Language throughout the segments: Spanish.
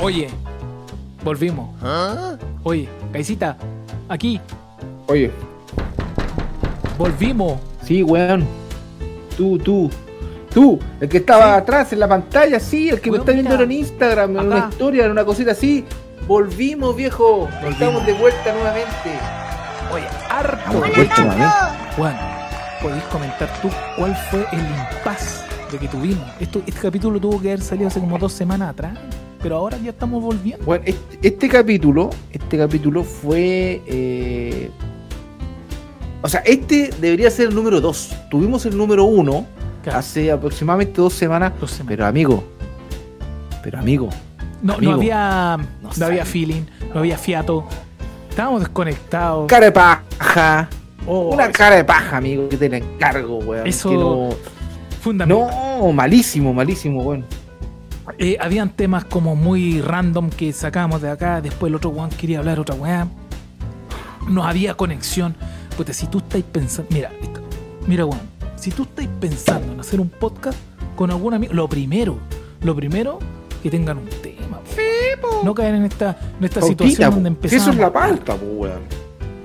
Oye, volvimos. Oye, Caicita, aquí, Oye, volvimos. sí, weón. Tú, tú. Tú, el que estaba atrás en la pantalla, sí, el que me está viendo mira. en Instagram, en una historia, en una cosita así. Volvimos, viejo. Estamos de vuelta nuevamente. Oye, harto. Juan, ¿podéis comentar tú cuál fue el impas de que tuvimos? Esto, este capítulo tuvo que haber salido hace como dos semanas atrás, pero ahora ya estamos volviendo. Bueno, este, este capítulo, este capítulo fue. eh, o sea, este debería ser el número 2. Tuvimos el número 1 Claro, hace aproximadamente dos semanas. dos semanas. Pero amigo, pero amigo, no, no había, no, no había feeling, no había fiato. Estábamos desconectados. cara de paja. Oh, Una eso- cara de paja, amigo, que te la encargo, weón. Eso- no- fundamental. No, malísimo, malísimo, weón. Eh, habían temas como muy random que sacábamos de acá, después el otro weón quería hablar otra weá. No había conexión. Puta, si tú estáis pensando. Mira, esto- mira, weón. Si tú estáis pensando en hacer un podcast con algún amigo, lo primero, lo primero, que tengan un tema. po. No caer en esta, en esta Pautita, situación po. donde empezamos. eso es la pauta, po, weón.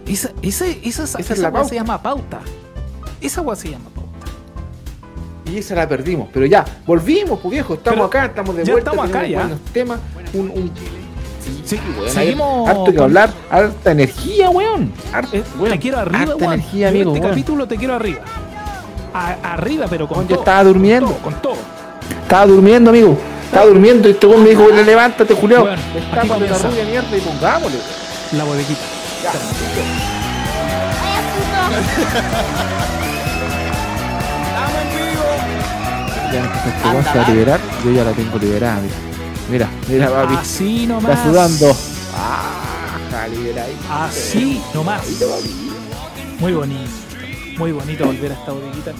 Esa, esa, esa, esa, Esa es la weá se llama pauta. Esa weá se llama pauta. Y esa la perdimos, pero ya, volvimos, pues viejo, estamos Pero acá, estamos de ya vuelta, estamos acá, ya. buenos temas, un, un- Sí, seguimos harto que hablar, harta energía, weón. Harta, Eh, weón, te quiero arriba, harta weón. energía, amigo, Este weón. capítulo te quiero arriba. A- arriba, pero con todo. yo estaba durmiendo. Con todo. Con todo. Estaba durmiendo, amigo. Estaba durmiendo y este weón me dijo, "Weón, levántate, Julio. Bueno, Estápate la rubia mierda y pongámosle. La bodeguita. Ya. Ya este weón se va a liberar, yo ya la tengo liberada, mira. Mira, mira, papi. Así nomás. Está sudando. Ah, liberadita. Así nomás. Muy bonito. Muy bonito volver a esta bodeguita.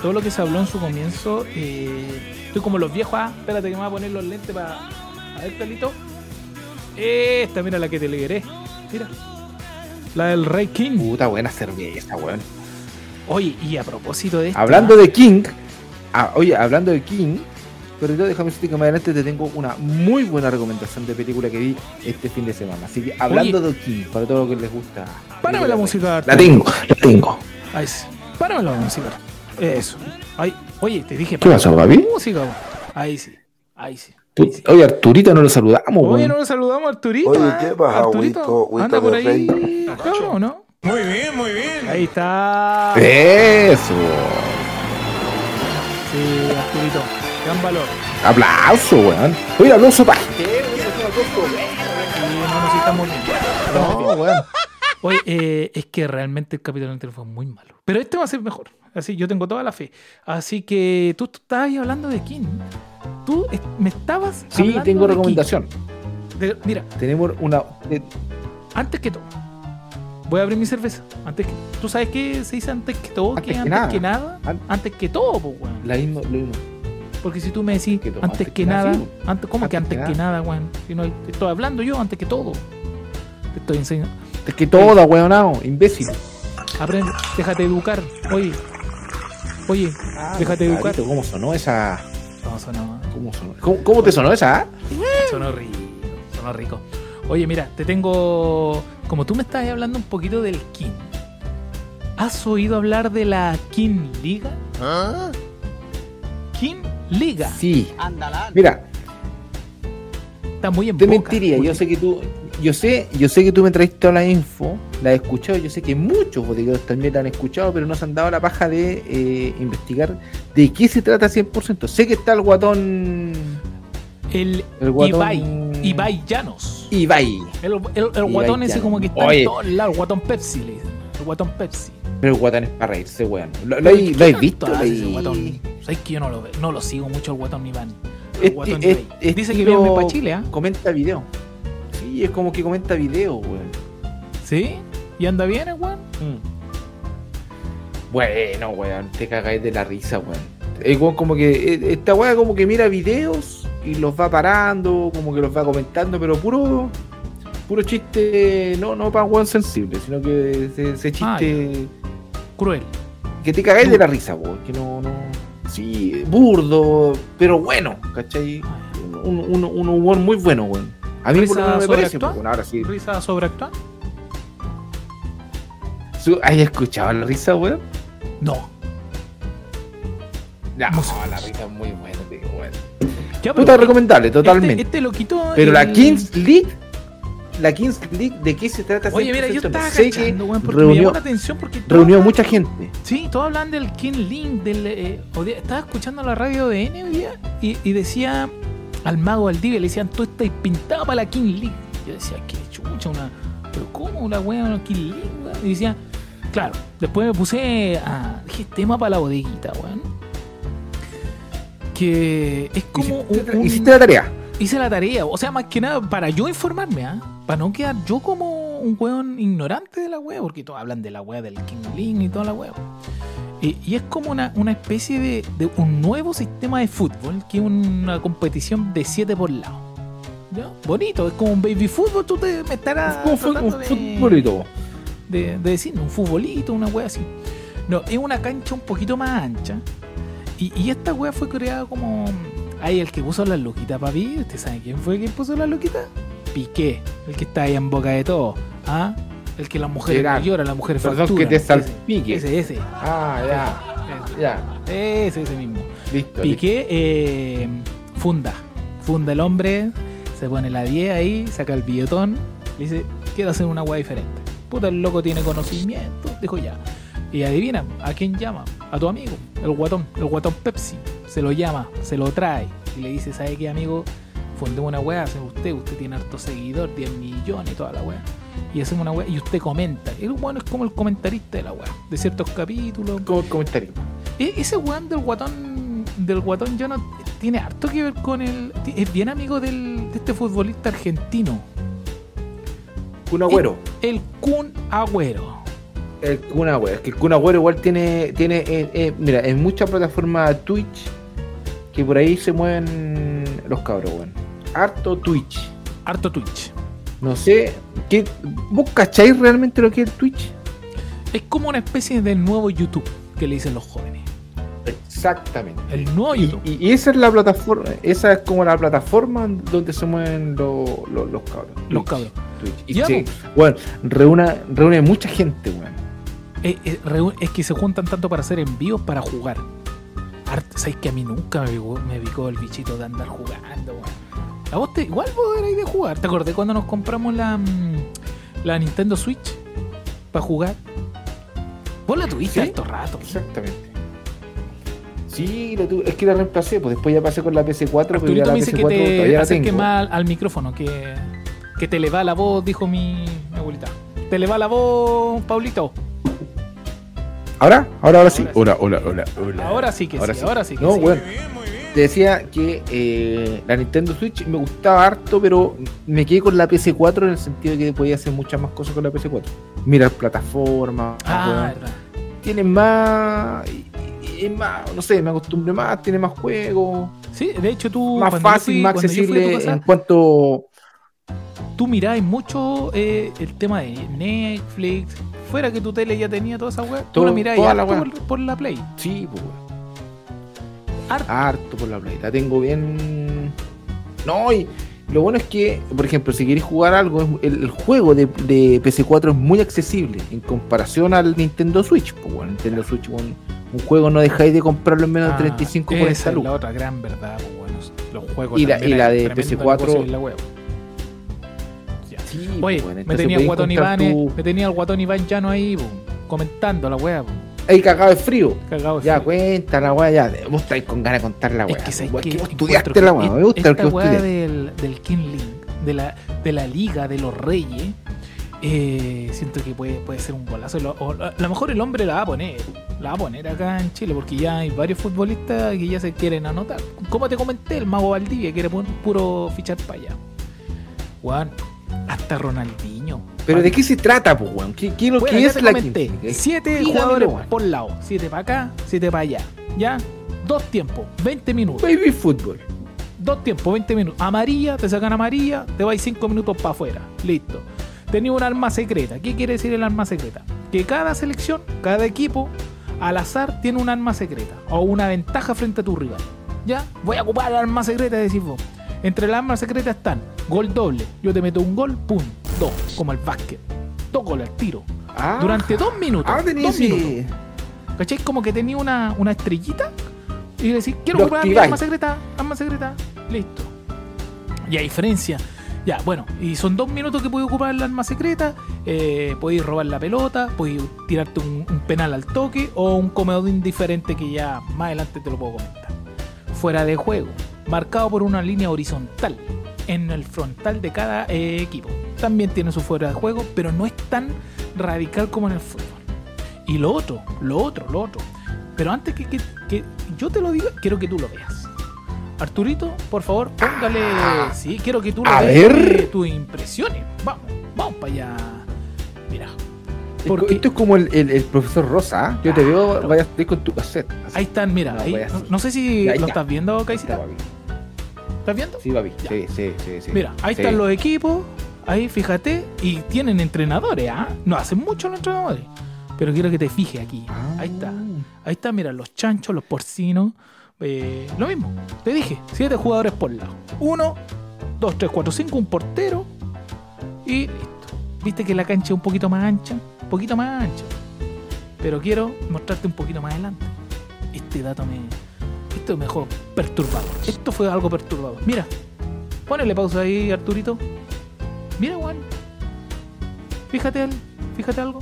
Todo lo que se habló en su comienzo. eh, estoy como los viejos. Ah, espérate que me voy a poner los lentes para. A ver, pelito. Esta, mira la que te liberé. Mira. La del Rey King. Puta buena cerveza, weón. Oye, y a propósito de esto. Hablando de King, ah, oye, hablando de King, pero yo déjame decirte que más adelante te tengo una muy buena recomendación de película que vi este fin de semana. Así que hablando de King, para todo lo que les gusta. Párame la música. La tengo, la tengo. Ahí sí. Párame la música. Eso. Ahí. Oye, te dije. ¿Qué pasó, papi? Música. Ahí sí. Ahí sí. Pu- Oye, Arturito, no lo saludamos, Oye, no lo saludamos a Arturito. Oye. ¿qué pasa, Arturito, Huito? Anda por ahí. Cabrón, ¿no? Muy bien, muy bien. Ahí está. Eso. Sí, Arturito. Gran valor. Aplauso, weón. Oye, aplauso para. Sí, no weón. Oye, eh, es que realmente el capítulo anterior fue muy malo. Pero este va a ser mejor. Así, yo tengo toda la fe. Así que tú, tú estabas ahí hablando de King. Tú me estabas. Sí, hablando tengo de recomendación. De- mira, Tenemos una. eh, antes que todo, voy a abrir mi cerveza. Antes que, ¿Tú sabes qué se dice antes que todo? Antes que antes nada. que nada. An- Antes que todo, pues, weón. la misma, lo mismo. Porque si tú me decís todo, antes, que, nada, sí, antes, ¿cómo que Antes antes que que nada, weón? Si no, estoy hablando yo antes que todo. Te estoy enseñando. Es que toda, weonado, imbécil. Aprende, déjate educar. Oye, oye, déjate educar. ¿Cómo sonó esa? No, sonó, ¿Cómo, sonó? ¿Cómo, cómo te sonó esa? ah? sonó rico, sonó rico. Oye, mira, te tengo. Como tú me estabas hablando un poquito del King. ¿Has oído hablar de la King Liga? King Liga. Sí. Mira, Está muy en te boca. mentiría. Yo sé que tú, yo sé, yo sé que tú me traiste toda la info, la he escuchado. Yo sé que muchos bodegueros también la han escuchado, pero no se han dado la paja de eh, investigar de qué se trata 100%. Sé que está el guatón, El, el guatón Ibai. Ibai Llanos. Ibai. El, el- el guatón ese como que está Oye. en todos lados. El guatón Pepsi. le dicen. El guatón Pepsi. Pero el guatón es para reírse, weón. ¿Lo, lo, hay- lo visto? Tanto hace ese Lo hay- guatón. ¿Sabes que yo no lo, no lo sigo mucho el guatón Iván? El Es- guatón es- Ibai. es Dice que viene para Chile, ¿ah? Comenta video. Sí, es como que comenta video, weón. ¿Sí? ¿Y anda bien weón? Bueno, weón, te cagáis de la risa, weón. El weón como que, eh, esta weá como que mira videos y los va parando, como que los va comentando, pero puro, puro chiste, no, no para weón sensible, sino que ese, Ah, chiste Cruel. que te cagáis de la risa, weón. Que no, no, sí, burdo, pero bueno, ¿cachai? Ah, Uno, un, un, un humor muy bueno, weón. A mí por lo ¿Risa menos me parece, bueno, ahora sí. ¿Risa sobreactuada? ¿Has escuchado la risa, weón? No. No, la risa es muy buena, tío. Ya, Puta recomendable, totalmente. Este, este lo quitó. Pero la Kings League, la Kings League, ¿de qué se trata? Oye, mira, yo 100%? estaba cachando, weón, porque me llamó la atención porque reunió mucha gente. Sí, todos hablan del King Link, del, eh, estaba escuchando la radio de N y, y decía al mago Valdivia, le decían, tú estás pintado para la King League. Yo decía, qué chucha, una. Pero ¿cómo una wea una King League, weón? Y decía, claro, después me puse a. Dije, tema para la bodeguita, weón. Que es como un, Hiciste, un- hiciste la tarea. hice la tarea, o sea, más que nada para yo informarme, ¿ah? Para no quedar yo como un weón ignorante de la wea, porque todos hablan de la wea del King Link y toda la wea. Y, y es como una, una especie de, de un nuevo sistema de fútbol, que es una competición de 7 por lado. ¿Ya? Bonito, es como un baby fútbol, tú te me estarás Como fue un de, de decir, un futbolito, una wea así. No, es una cancha un poquito más ancha. Y, y esta wea fue creada como. Ahí el que puso las luquitas, papi. ¿Usted sabe quién fue que puso las luquitas? Piqué, el que está ahí en boca de todo. ¿Ah? El que las mujeres no Gerard. lloran, las mujeres Perdón que te Ese, salpique. Ese, ese. Ah, ya. Ya. Ese, ese mismo. Listo. Piqué eh, funda. Funda el hombre, se pone la 10 ahí, saca el billetón, le dice, quiero hacer una weá diferente. Puta, el loco tiene conocimiento, dijo ya. Y adivina, ¿a quién llama? A tu amigo, el guatón, el guatón Pepsi. Se lo llama, se lo trae. Y le dice, ¿sabe qué, amigo? Fundemos una weá, hace usted, usted tiene harto seguidor, 10 millones toda la weá. Y hacemos una weá, y usted comenta. El bueno es como el comentarista de la weá, de ciertos capítulos. Como comentario. E- Ese weón del guatón del guatón Jonah tiene harto que ver con el. Es bien amigo del, de este futbolista argentino, Un agüero. el Kun Agüero. El Kun Agüero. Es que el Kun Agüero igual tiene. tiene eh, eh, mira, en muchas plataformas Twitch que por ahí se mueven los cabros, weón. Harto Twitch. Harto Twitch. No sé. ¿qué, ¿Vos cacháis realmente lo que es el Twitch? Es como una especie de nuevo YouTube que le dicen los jóvenes. Exactamente. El nuevo YouTube. y- y esa es la plataforma, esa es como la plataforma donde se mueven lo- lo- los cabros. Los Twitch, cabros. Twitch. Y Ya, sí, pues. bueno, reúne, reúne mucha gente, weón. Eh, eh, reu- es que se juntan tanto para hacer envíos para jugar. ¿Sabes que a mí nunca me picó, me picó el bichito de andar jugando, weón? A vos te, igual vos erais de jugar. ¿Te acordás cuando nos compramos la, mm, la Nintendo Switch? Para jugar. Vos la tuviste Sí. harto rato. Exactamente. Sí, lo tuve- es que la reemplacé, pues después ya pasé con la PC4, pero ya la me dice que PC4 te todavía la acerques tengo. más al, al micrófono, que, que te le va la voz, dijo mi, mi abuelita. Te le va la voz, Paulito. ¿Ahora? Ahora, ahora sí. Ahora Hola, hola, hola, hola. Ahora sí que sí, ahora sí que no, sí. bueno. Te decía que eh, la Nintendo Switch me gustaba harto, pero me quedé con la PC4 en el sentido de que podía hacer muchas más cosas con la PC4. Mirar plataformas, Ah, tiene más, y más, no sé, me acostumbré más, tiene más juegos, Sí, de hecho tú... más fácil, fui- más accesible casa, en cuanto tú mirabas mucho eh, el tema de Netflix, fuera que tu tele ya tenía toda esa weá, tú lo mirás la harto por, la Play. Sí, pues harto. harto. por la Play. La tengo bien. No, y lo bueno es que, por ejemplo, si queréis jugar algo, el, juego de, PC4 es muy accesible en comparación al Nintendo Switch. Pues bueno, Nintendo Switch, un juego no dejáis de comprarlo en menos de ah, 35 por esa es la otra gran verdad, pues los juegos. Y la, y la de PC4. Sí, Oye, pues, bueno, me tenía el guatón Iván, tu- me tenía el guatón Iván Llano ahí, po, comentando la weá, Ahí cagado de frío. cagado de Ya, frío. cuenta la weá, ya. Vos estáis con ganas de contar la Es weá. que, ¿sabes Weá, qué? que vos estudiaste que la weá. Me gusta esta lo que weá del, del King Link, de la, de la Liga de los Reyes, eh, siento que puede, puede ser un golazo. Lo- o a lo mejor el hombre la va a poner, la va a poner acá en Chile, porque ya hay varios futbolistas que ya se quieren anotar. Como te comenté, el mago Valdivia quiere pon- puro fichar para allá. Juan, hasta Ronaldinho. Pero ¿de qué se trata, pues, weón? ¿Qué, qué, Bueno, qué ya es la comenté. Siete Dígamelo, jugadores weón. por lado. Siete para acá, siete para allá. ¿Ya? Dos tiempos, 20 minutos. Baby fútbol. Dos tiempos, 20 minutos. Amarilla, te sacan amarilla, te vais 5 minutos para afuera. Listo. Tenía un arma secreta. ¿Qué quiere decir el arma secreta? Que cada selección, cada equipo, al azar tiene un arma secreta o una ventaja frente a tu rival. ¿Ya? Voy a ocupar el arma secreta, decís vos. Entre las armas secretas están gol doble. Yo te meto un gol, pum, dos, como el básquet. Dos goles al tiro. Ah, Durante dos minutos. Ah, tenía dos minutos. ¿Cachai? Como que tenía una, una estrellita y le decís, quiero ocupar mi activáis. arma secreta, arma secreta, listo. Y a diferencia, ya, bueno, y son dos minutos que puedes ocupar la arma secreta, eh, podéis robar la pelota, podéis tirarte un, un penal al toque o un comedor diferente que ya más adelante te lo puedo comentar. Fuera de juego, marcado por una línea horizontal en el frontal de cada eh, equipo. También tiene su fuera de juego, pero no es tan radical como en el fútbol. Y lo otro, lo otro, lo otro. Pero antes que, que- que yo te lo diga, quiero que tú lo veas. Arturito, por favor, póngale. Sí, quiero que tú lo veas. eh, tus impresiones. Vamos, vamos para allá. Mira, porque- Esto es como el, el- el profesor Rosa. ¿ah? Yo te veo, vayas a estar con tu cassette. así. ahí están, mira. No, ahí- no, no sé si lo estás viendo, papi. ¿Estás viendo? Sí, papi. Ya. Sí, sí, sí, sí. Mira, ahí Sí. están los equipos, ahí fíjate, y tienen entrenadores, ¿ah? No hacen mucho los entrenadores, pero quiero que te fijes aquí. Ah. Ahí está, ahí está, mira, los chanchos, los porcinos, eh, lo mismo, te dije, siete jugadores por lado. Uno, dos, tres, cuatro, cinco, un portero, y listo. Viste que la cancha es un poquito más ancha, un poquito más ancha, pero quiero mostrarte un poquito más adelante. Este dato me, esto me dejó perturbado. Esto fue algo perturbador. Mira, Ponele pausa ahí, Arturito. Mira, Juan. Fíjate, fíjate algo.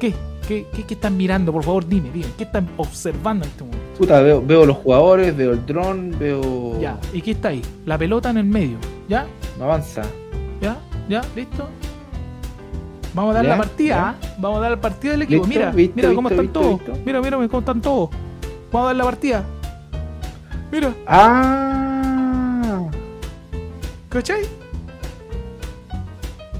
¿Qué? ¿Qué, qué, qué están mirando? Por favor, dime, dime. ¿Qué están observando en este momento? Puta, veo, veo los jugadores, veo el dron, veo. Ya. ¿Y qué está ahí? La pelota en el medio. ¿Ya? No avanza. ¿Ya? ¿Ya? ¿Listo? Vamos a dar Ya, la partida. ya. ¿ah? Vamos a dar la partida del equipo. Listo, mira, visto, mira cómo visto, están visto, todos. Mira, mira cómo están todos. Vamos a dar la partida. Mira, Ah. ¿cachai?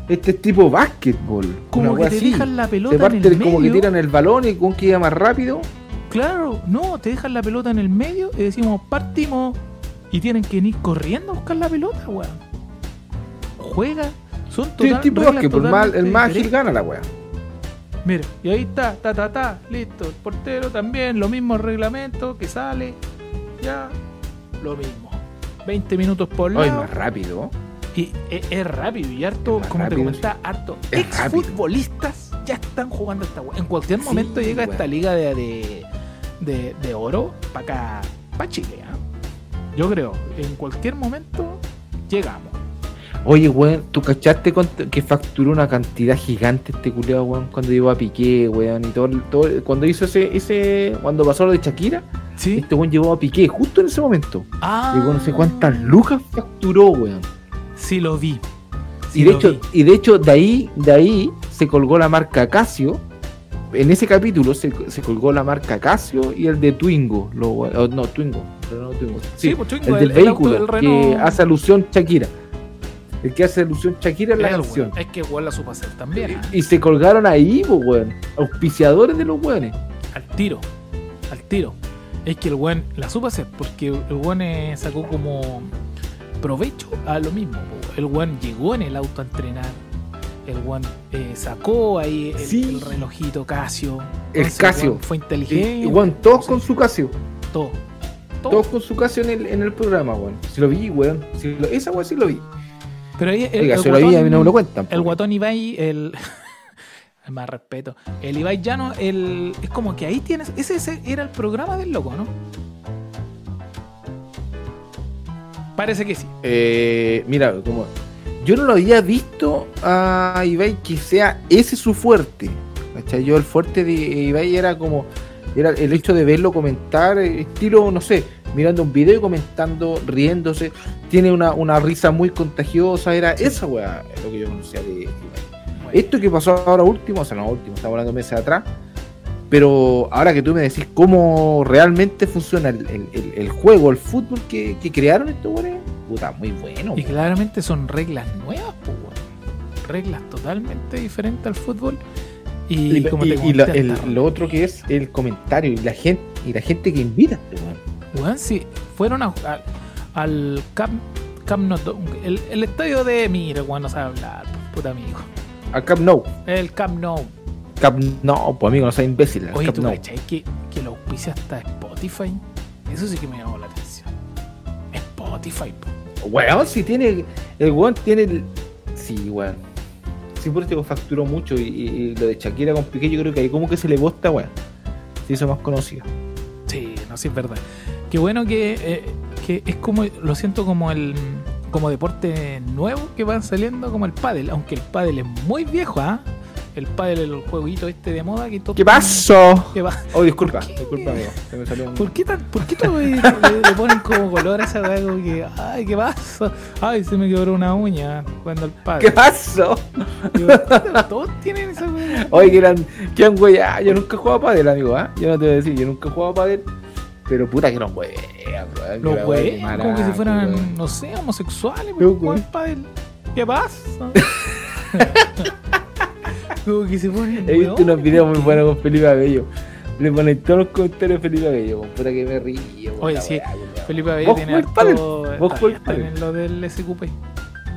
Este es tipo básquetbol. Como que te así. dejan la pelota en parte el el- como que medio. tiran el balón y con que llega más rápido. Claro, no, te dejan la pelota en el medio y decimos partimos y tienen que ir corriendo a buscar la pelota, weón. Juega, son Sí, total, es tipo reglas básquetbol. Mal- el más ágil gana la wea. Mira, y ahí está, ta, ta, ta, listo. El portero también, lo mismo reglamento que sale, ya, lo mismo. 20 minutos por Hoy lado. más rápido. Y es, es rápido y harto, como te rápido, comentaba, harto Es exfutbolistas ya están jugando esta. En cualquier Sí, momento llega esta liga de, de, de, de oro para acá, para Chile. ¿ah? Yo creo, en cualquier momento llegamos. Oye, weón, ¿tú cachaste que facturó una cantidad gigante este culiado, weón? Cuando llegó a Piqué, weón, y todo, el- todo cuando hizo ese, ese, cuando pasó lo de Shakira, ¿Sí? este weón llegó a Piqué justo en ese momento. Ah, Llegó no sé cuántas lucas facturó, weón. Sí, lo vi. Sí y de hecho, vi. y de hecho, de ahí, de ahí se colgó la marca Casio. En ese capítulo se, se colgó la marca Casio y el de Twingo. Lo, no, Twingo. Renault Twingo. Sí, Sí, pues, el del el- el auto vehículo que hace alusión Shakira. El que hace alusión Shakira en la El canción. weón. Es que igual la supo hacer también. Y se colgaron ahí, pues, weón. Auspiciadores de los weones. Al tiro. Al tiro. Es que el weón la supo hacer porque el weón eh, sacó como provecho a lo mismo. El weón llegó en el auto a entrenar. El weón eh, sacó ahí el, Sí. el relojito Casio. El Casio. Fue inteligente. y, weón, todos con su Casio. todo. Todo. Todos con su Casio en el, en el programa, weón. Si lo vi, weón. Si lo- esa weón sí lo vi. Pero ahí el, Oiga, el si lo vi, a mí no me lo cuentan. El po. guatón Ibai, el. Más respeto. El Ibai Llano, el. Es como que ahí tienes. Ese, ese era el programa del loco, ¿no? Parece que sí. Eh, mira, como yo no lo había visto a Ibai que sea ese su fuerte. ¿cachai? Yo el fuerte de Ibai era como era el hecho de verlo comentar, eh, estilo, no sé, mirando un video y comentando, riéndose. Tiene una, una risa muy contagiosa. Era esa weá lo que yo conocía de Ibai. Esto que pasó ahora último, o sea, no último, estamos hablando meses atrás. Pero ahora que tú me decís cómo realmente funciona el, el- el- el juego, el fútbol que, que crearon estos weones, puta, muy bueno. Y claramente son reglas nuevas, pues. Reglas totalmente diferentes al fútbol. Y, Y, como y- te y la- el- lo otro que es el comentario y la gente y la gente que invita a este weón. Weón, sí, fueron a- a- al Camp, Camp Nou, el, el estadio de. Mira, weón, no sabe hablar, puta amigo. Al Camp Nou. El Camp Nou. Camp Nou, pues amigo, no seas imbécil. Oye, Camp ¿tú Nou. cachai que, que lo auspicia hasta Spotify? Eso sí que me llamó la atención. Spotify, po. Weón, si tiene. El weón tiene. El... Sí, weón. Sí, por eso facturó mucho. Y, y- y lo de Shakira con Piqué, yo creo que ahí como que se le bosta, weón. Se hizo más conocido. Sí, no, sí es verdad. Qué bueno que, eh, que es como, lo siento como el como deporte nuevo que van saliendo como el pádel, aunque el pádel es muy viejo, ¿ah? El pádel es el jueguito este de moda que todo ¿Qué pasó? ¿Qué va? Oh, disculpa, disculpa, amigo. Se me salió un. ¿Por qué, tan, ¿por qué todo le, le ponen como color a esa weá? Que, ay, ¿qué pasa? Ay, se me quebró una uña jugando al pádel. ¿Qué pasó? Digo, Todos tienen esa weá. Oye, que eran, que eran güey, ah, yo nunca he jugado a pádel, amigo, ¿ah? Yo no te voy a decir, yo nunca he jugado a pádel, pero puta que no wean, weón. Los wea como que si fueran, weón. no sé, homosexuales, Los pádel. ¿Qué pasa? como que se ponen He visto weón. unos videos muy buenos con Felipe Abello. Le ponen todos los comentarios a Felipe Abello, weón. puta que me río. weón, Oye, sí, weón. Felipe Abello ¿Vos tiene harto. ¿Vos en lo del SQP.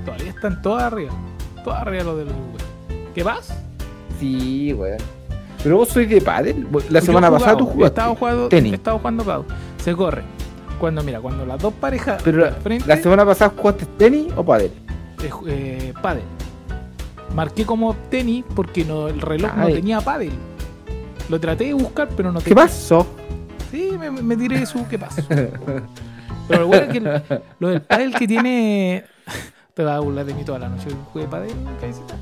Todavía están todas arriba. Todas arriba lo del SQP. ¿Qué vas? Sí, weón. Pero vos sois de pádel. La semana pasada tú jugaste. Estaba jugando, tenis. estaba jugando pádel. Se corre. Cuando, mira, cuando las dos parejas Pero frente, la semana pasada jugaste tenis o pádel. eh, eh, pádel. Marqué como tenis porque no, el reloj no tenía pádel. Lo traté de buscar, pero no ¿Qué tenía. pasó? Sí, me, me tiré su qué pasó. Pero lo bueno es que el- lo del pádel que tiene. Te vas a burlar de mí toda la noche. Jugué pádel, cabecita.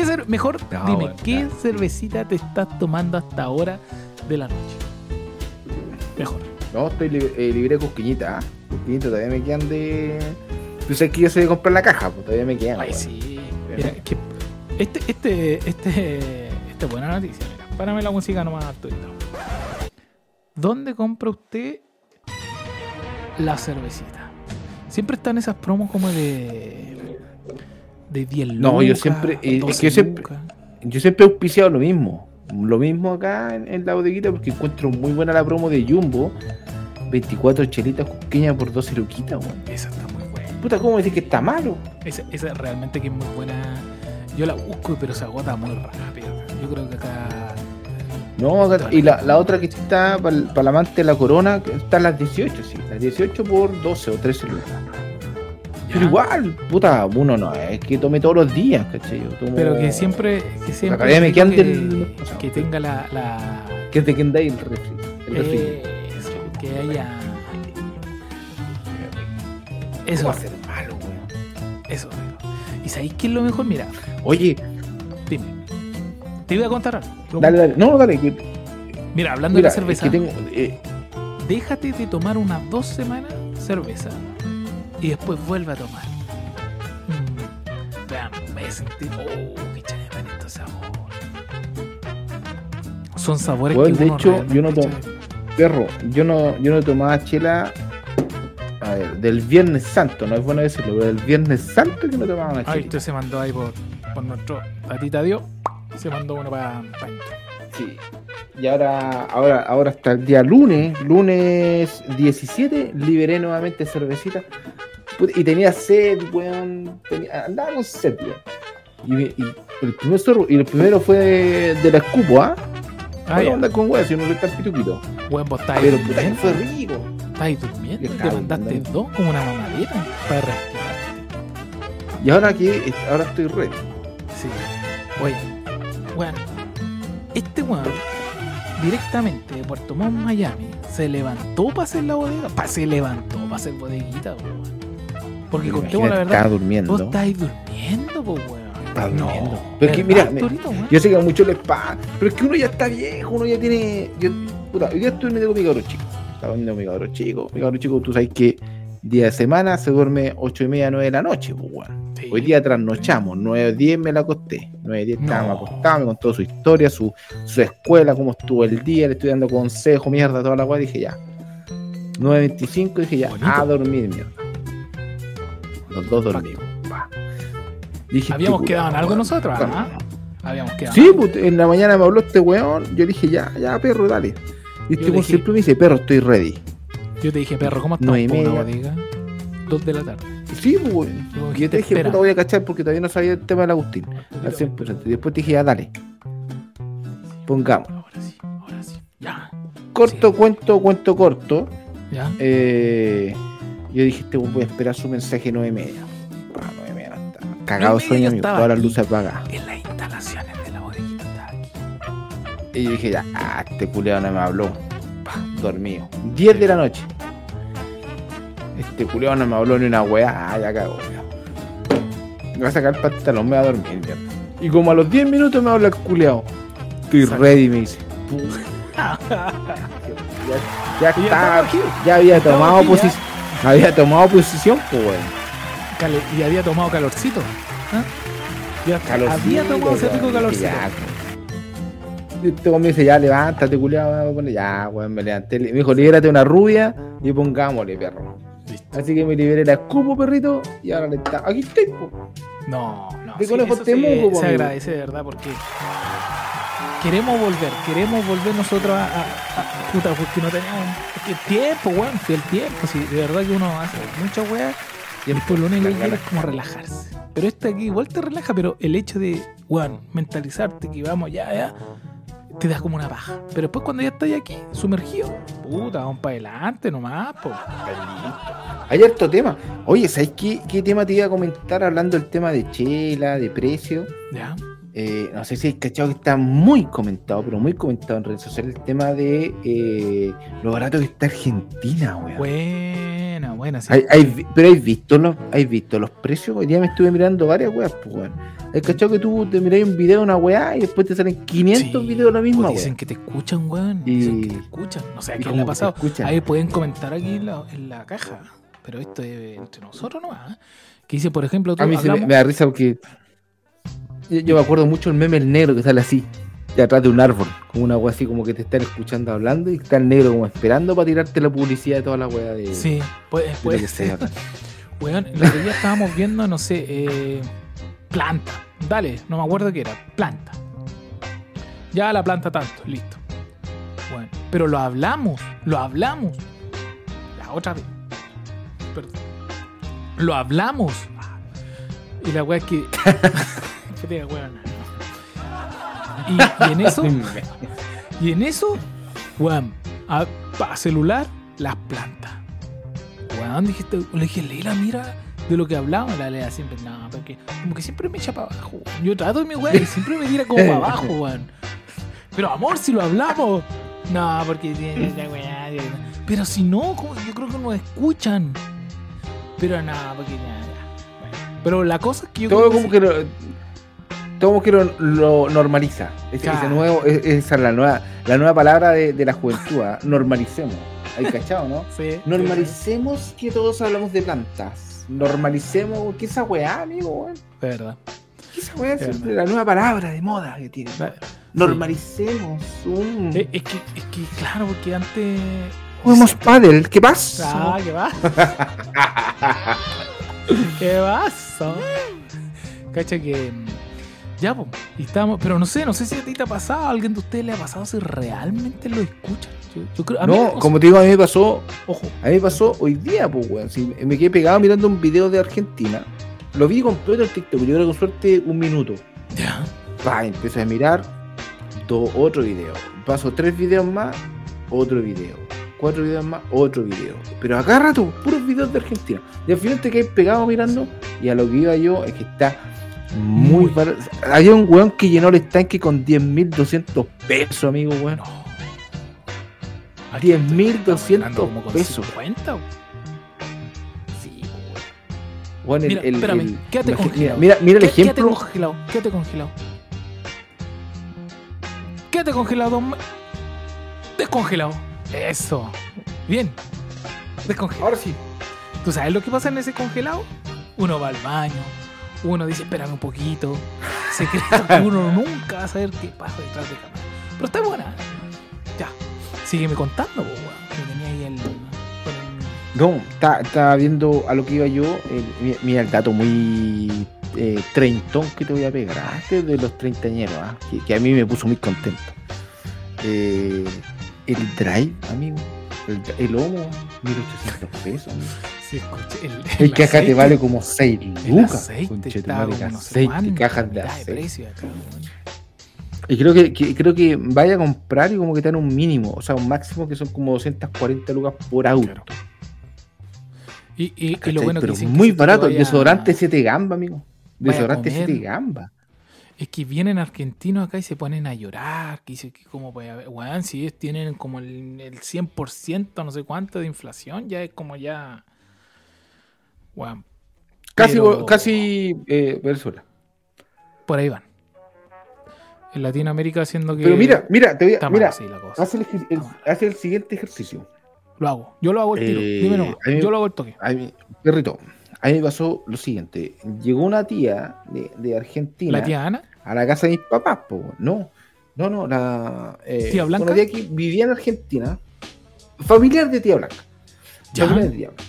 ¿Qué cer- mejor, No, dime, bueno, ¿qué ya. cervecita te estás tomando hasta ahora de la noche? Mejor. No, estoy libre, eh, libre de ¿ah? Cosquillita, todavía me quedan de. Tú sabes que yo soy de comprar la caja, pues todavía me quedan. Ay, sí. Mira, que este, este, este, esta es buena noticia. Mira, párame la música nomás, Arturito. ¿Dónde compra usted la cervecita? Siempre están esas promos como de. De 10 lucas. No, yo siempre- eh, es 12 que yo siempre-. Yo siempre he auspiciado lo mismo. Lo mismo acá en, en la bodeguita porque encuentro muy buena la promo de Jumbo. 24 chelitas cusqueñas por 12 luquitas, weón. Esa está muy buena. Puta, ¿cómo decir que está malo? Esa, esa realmente que es muy buena. Yo la busco, pero se agota muy rápido. Yo creo que acá. No, acá- y la, la otra que está para el amante de la corona, están las 18, sí. Las 18 por 12 o 13 lucas. Pero igual, puta, uno no es que tome todos los días, ¿cachai? Yo tomo- Pero que siempre. Que siempre digo que que, antes- que tenga la. la Que te quede el refri. El refri. Eso, que haya. ¿Cómo Eso, va a ser malo, weón? eso. digo. ¿Y sabéis qué es lo mejor? Mira, Oye, dime. Te iba a contar algo. Lo- dale, dale. No, dale. que- Mira, hablando Mira, de la cerveza, es que tengo, eh, déjate de tomar unas dos semanas cerveza y después vuelve a tomar. Vean, me voy a sentir. Oh, qué chévere este sabor. Son sabores Bueno, que de uno hecho, yo no tomo- perro, yo no, yo no tomaba chela a ver, del Viernes Santo, no es bueno decirlo, pero del Viernes Santo yo no tomaba una chela. usted se mandó ahí por, por nuestro tatita Dios. Se mandó uno para. Sí. Y ahora, ahora, ahora hasta el día lunes, lunes 17, liberé nuevamente cervecita. Y tenía sed, weón. tenía- andaba con sed, weón. Y, el primer sorbo- y el primero fue de, de la escupo, ¿ah? Ah, no ya. andar con weón, si no le está el pituquito. Vos estáis Pero puta que fue rico. Estáis durmiendo. Te mandaste dos como una mamadera para respirar. Y ahora que ahora estoy ready. Sí. Oye, weón. Este weón, directamente de Puerto Montt, Miami, se levantó para hacer la bodega. Pa, se levantó para hacer bodeguita, weón. Porque contemos la Imagínate, verdad, Estaba durmiendo. vos estáis durmiendo, po, weón. Estaba durmiendo. No, Pero es que, ¿verdad, mira, me-? Yo sé que a muchos les pasa, pero es que uno ya está viejo, uno ya tiene. Yo, puta, hoy día estoy durmiendo con mi cabrón chico. Estaba durmiendo con mi cabrón chico. Mi cabrón chico, tú sabes que día de semana se duerme 8 y media, 9 de la noche, pues, weón. Sí. Hoy día trasnochamos, 9 10 me la acosté. 9 10 estábamos No. acostados, me contó su historia, su, su escuela, cómo estuvo el día, le estoy dando consejo, mierda, toda la weá. Dije ya. 9 25, dije ya, Bonito. a dormir, mierda. Los dos dormimos. Dije, Habíamos quedado en algo nosotros, ¿ah? Habíamos quedado. Sí, en la mañana me habló este weón, yo dije, ya, ya, perro, dale. Y este weón siempre me dice, perro, estoy ready. Yo te dije, perro, ¿cómo por una media. bodega? Dos de la tarde. Sí, pues Y yo te dije, puta, voy a cachar porque todavía no sabía el tema del Agustín. Al 100%. Y después te dije, ya, dale. Pongamos. Ahora sí, ahora sí. Ya. Corto, cuento, cuento corto. ¿Ya? Eh, yo dije, este voy a esperar su mensaje nueve y media. Ah, y media, no está. Cagado media sueño, amigo. estaba Todas las luces apagadas. En las instalaciones de la orejita estaba aquí. Y yo dije, ya, ah, este culeado no me habló. Pa, dormido. 10 de la noche. Este culeado no me habló ni una weá. Ah, ya cagó. Me va a sacar el pantalón, me va a dormir, mierda. Y como a los 10 minutos me habla el culeado. Estoy Exacto. ready, me dice. Ya, ya ya aquí. Ya había tomado posición. Había tomado posición, pues, weón. Y había tomado calorcito. ¿ah? Calorcito, había tomado ese rico calorcito. Ya, Este me dice, ya levántate, culiado. Ya, weón, me levanté. Me dijo, libérate una rubia y pongámosle, perro. Listo. Así que me liberé la escupo, perrito, y ahora le está. Aquí estoy, po. No, no. De sí, eso se, se agradece de verdad porque queremos volver, queremos volver nosotros a, a- a- puta, porque no tenemos es que el tiempo, weón, si el tiempo, si de verdad que uno hace mucha weá y después lo único que quiere es como relajarse. Pero este aquí igual te relaja, pero el hecho de, weón, mentalizarte que vamos ya, ya, te da como una paja. Pero después cuando ya estás aquí, sumergido, puta, vamos para adelante nomás, po. Hay harto tema. Oye, ¿sabes qué, qué tema te iba a comentar hablando del tema de chela, de precio? Ya, Eh, no sé si hay cachado que está muy comentado, pero muy comentado en redes sociales el tema de eh, lo barato que está Argentina, weón. buena, buena, sí. Hay- hay vi- pero hay visto los, hay visto los precios. Hoy día me estuve mirando varias weas, pues weón. Hay cachado que tú te miráis un video de una weá y después te salen 500 Sí, videos de la misma pues weá. dicen que te escuchan, weón. Y- Dicen que te escuchan. No sé como le ha pasado. Ahí pueden comentar aquí en la, en la caja. Pero esto es entre nosotros nomás. ¿eh? Que dice, por ejemplo, tú A mí se me, me da risa porque yo, yo me acuerdo mucho el meme el negro que sale así, de atrás de un árbol, como una wea así como que te están escuchando hablando y está el negro como esperando para tirarte la publicidad de toda la wea de, Sí, puede, de lo puede que sea. Weón, el otro día estábamos viendo, no sé, eh, planta. Dale, no me acuerdo qué era. Planta. Ya la planta tanto, listo. Bueno, pero lo hablamos, lo hablamos. La otra vez. Perdón. Lo hablamos. Y la weá es que. Weón. y, y en eso, y en eso, weón, a, celular, las plantas. Weón, dijiste, le dije, Leila, mira de lo que hablamos. La Leila siempre, no, porque como que siempre me echa para abajo. weón. Yo trato de mi weón y siempre me tira como para abajo, weón. Pero amor, si lo hablamos. No, porque tiene esa weá. Pero si no, como- yo creo que nos escuchan. Pero no, porque ya. Bueno, pero la cosa es que yo Todo creo como que todo que lo, lo normaliza. Ese- nuevo, es- esa es la nueva, la nueva palabra de, de la juventud, ¿ah? normalicemos. ¿Hay cachado, no? Sí, sí, Normalicemos que todos hablamos de plantas. Normalicemos, ¿qué esa weá, amigo, weón? sí, verdad. ¿Qué esa weá? Es la nueva palabra de moda que tiene. Normalicemos. un Eh, Es que, es que, claro, porque antes. Juguemos pádel, ¿qué pasa? Ah, ¿qué va? ¿Qué pasa? Cacha que. Ya, pues. Estamos. Pero no sé, no sé si a ti te ha pasado, a alguien de ustedes le ha pasado si realmente lo escuchan. Yo, yo creo. A mí, No, como te digo, a mí me pasó, Ojo. a mí me pasó hoy día, pues, weón. Si me quedé pegado mirando un video de Argentina. Lo vi completo en TikTok, yo creo que con suerte un minuto. Ya. Pa, empecé a mirar otro video. Paso tres videos más, otro video. Cuatro videos más, otro video. Pero acá rato, puros videos de Argentina. Y al final te quedas pegado mirando. Y a lo que iba yo es que está muy barato. Había un weón que llenó el estanque con 10.200 pesos, amigo, weón. No. Aquí 10.200 estamos hablando como con pesos. 50, weón. Sí, weón. Mira, espérame, quédate imagi- congelado. Mira, mira el Qué- Quédate ejemplo. congelado, quédate congelado. Quédate congelado. Descongelado. Eso. Bien. Descongelado. Ahora sí. ¿Tú sabes lo que pasa en ese congelado? Uno va al baño, uno dice, espérame un poquito. Secreto que uno nunca va a saber qué pasa detrás de cámara. Pero está buena. Ya. Sígueme contando. Que tenía ahí el. No, está- estaba viendo a lo que iba yo. eh, mi- mira el dato muy eh, treintón que te voy a pegar. ah, Este es de los treintañeros, ah, que, que a mí me puso muy contento. Eh, el drive, amigo. El, el homo, 1800 pesos. amigo. Escuché, el, acá te vale como 6 El lucas. aceite no sé cajas de aceite. precio acá, weón. Y creo que, que- creo que vaya a comprar y como que te dan un mínimo, o sea, un máximo que son como 240 lucas por auto. Claro. Y, y- y lo bueno que Pero que muy si barato, desodorante 7 gamba, amigo. Desodorante comer. 7 gamba. Es que vienen argentinos acá y se ponen a llorar. Que como puede haber, weón, si ellos tienen como el, el 100%, no sé cuánto de inflación, ya es como ya. Casi, Pero- casi eh, Venezuela. por ahí van. En Latinoamérica haciendo que. Pero mira, mira, te voy a, mira, haz el, ejer- el- haz el siguiente ejercicio. Lo hago. Yo lo hago el tiro. Eh, Dime nomás. a mí- Yo lo hago el toque. A mí, perrito, a mí me pasó lo siguiente. Llegó una tía de, de Argentina La tía Ana. a la casa de mis papás, po, no, no, no, la eh, ¿Tía Blanca? Una tía que vivía en Argentina, familiar de tía Blanca. Ya. familiar de tía Blanca.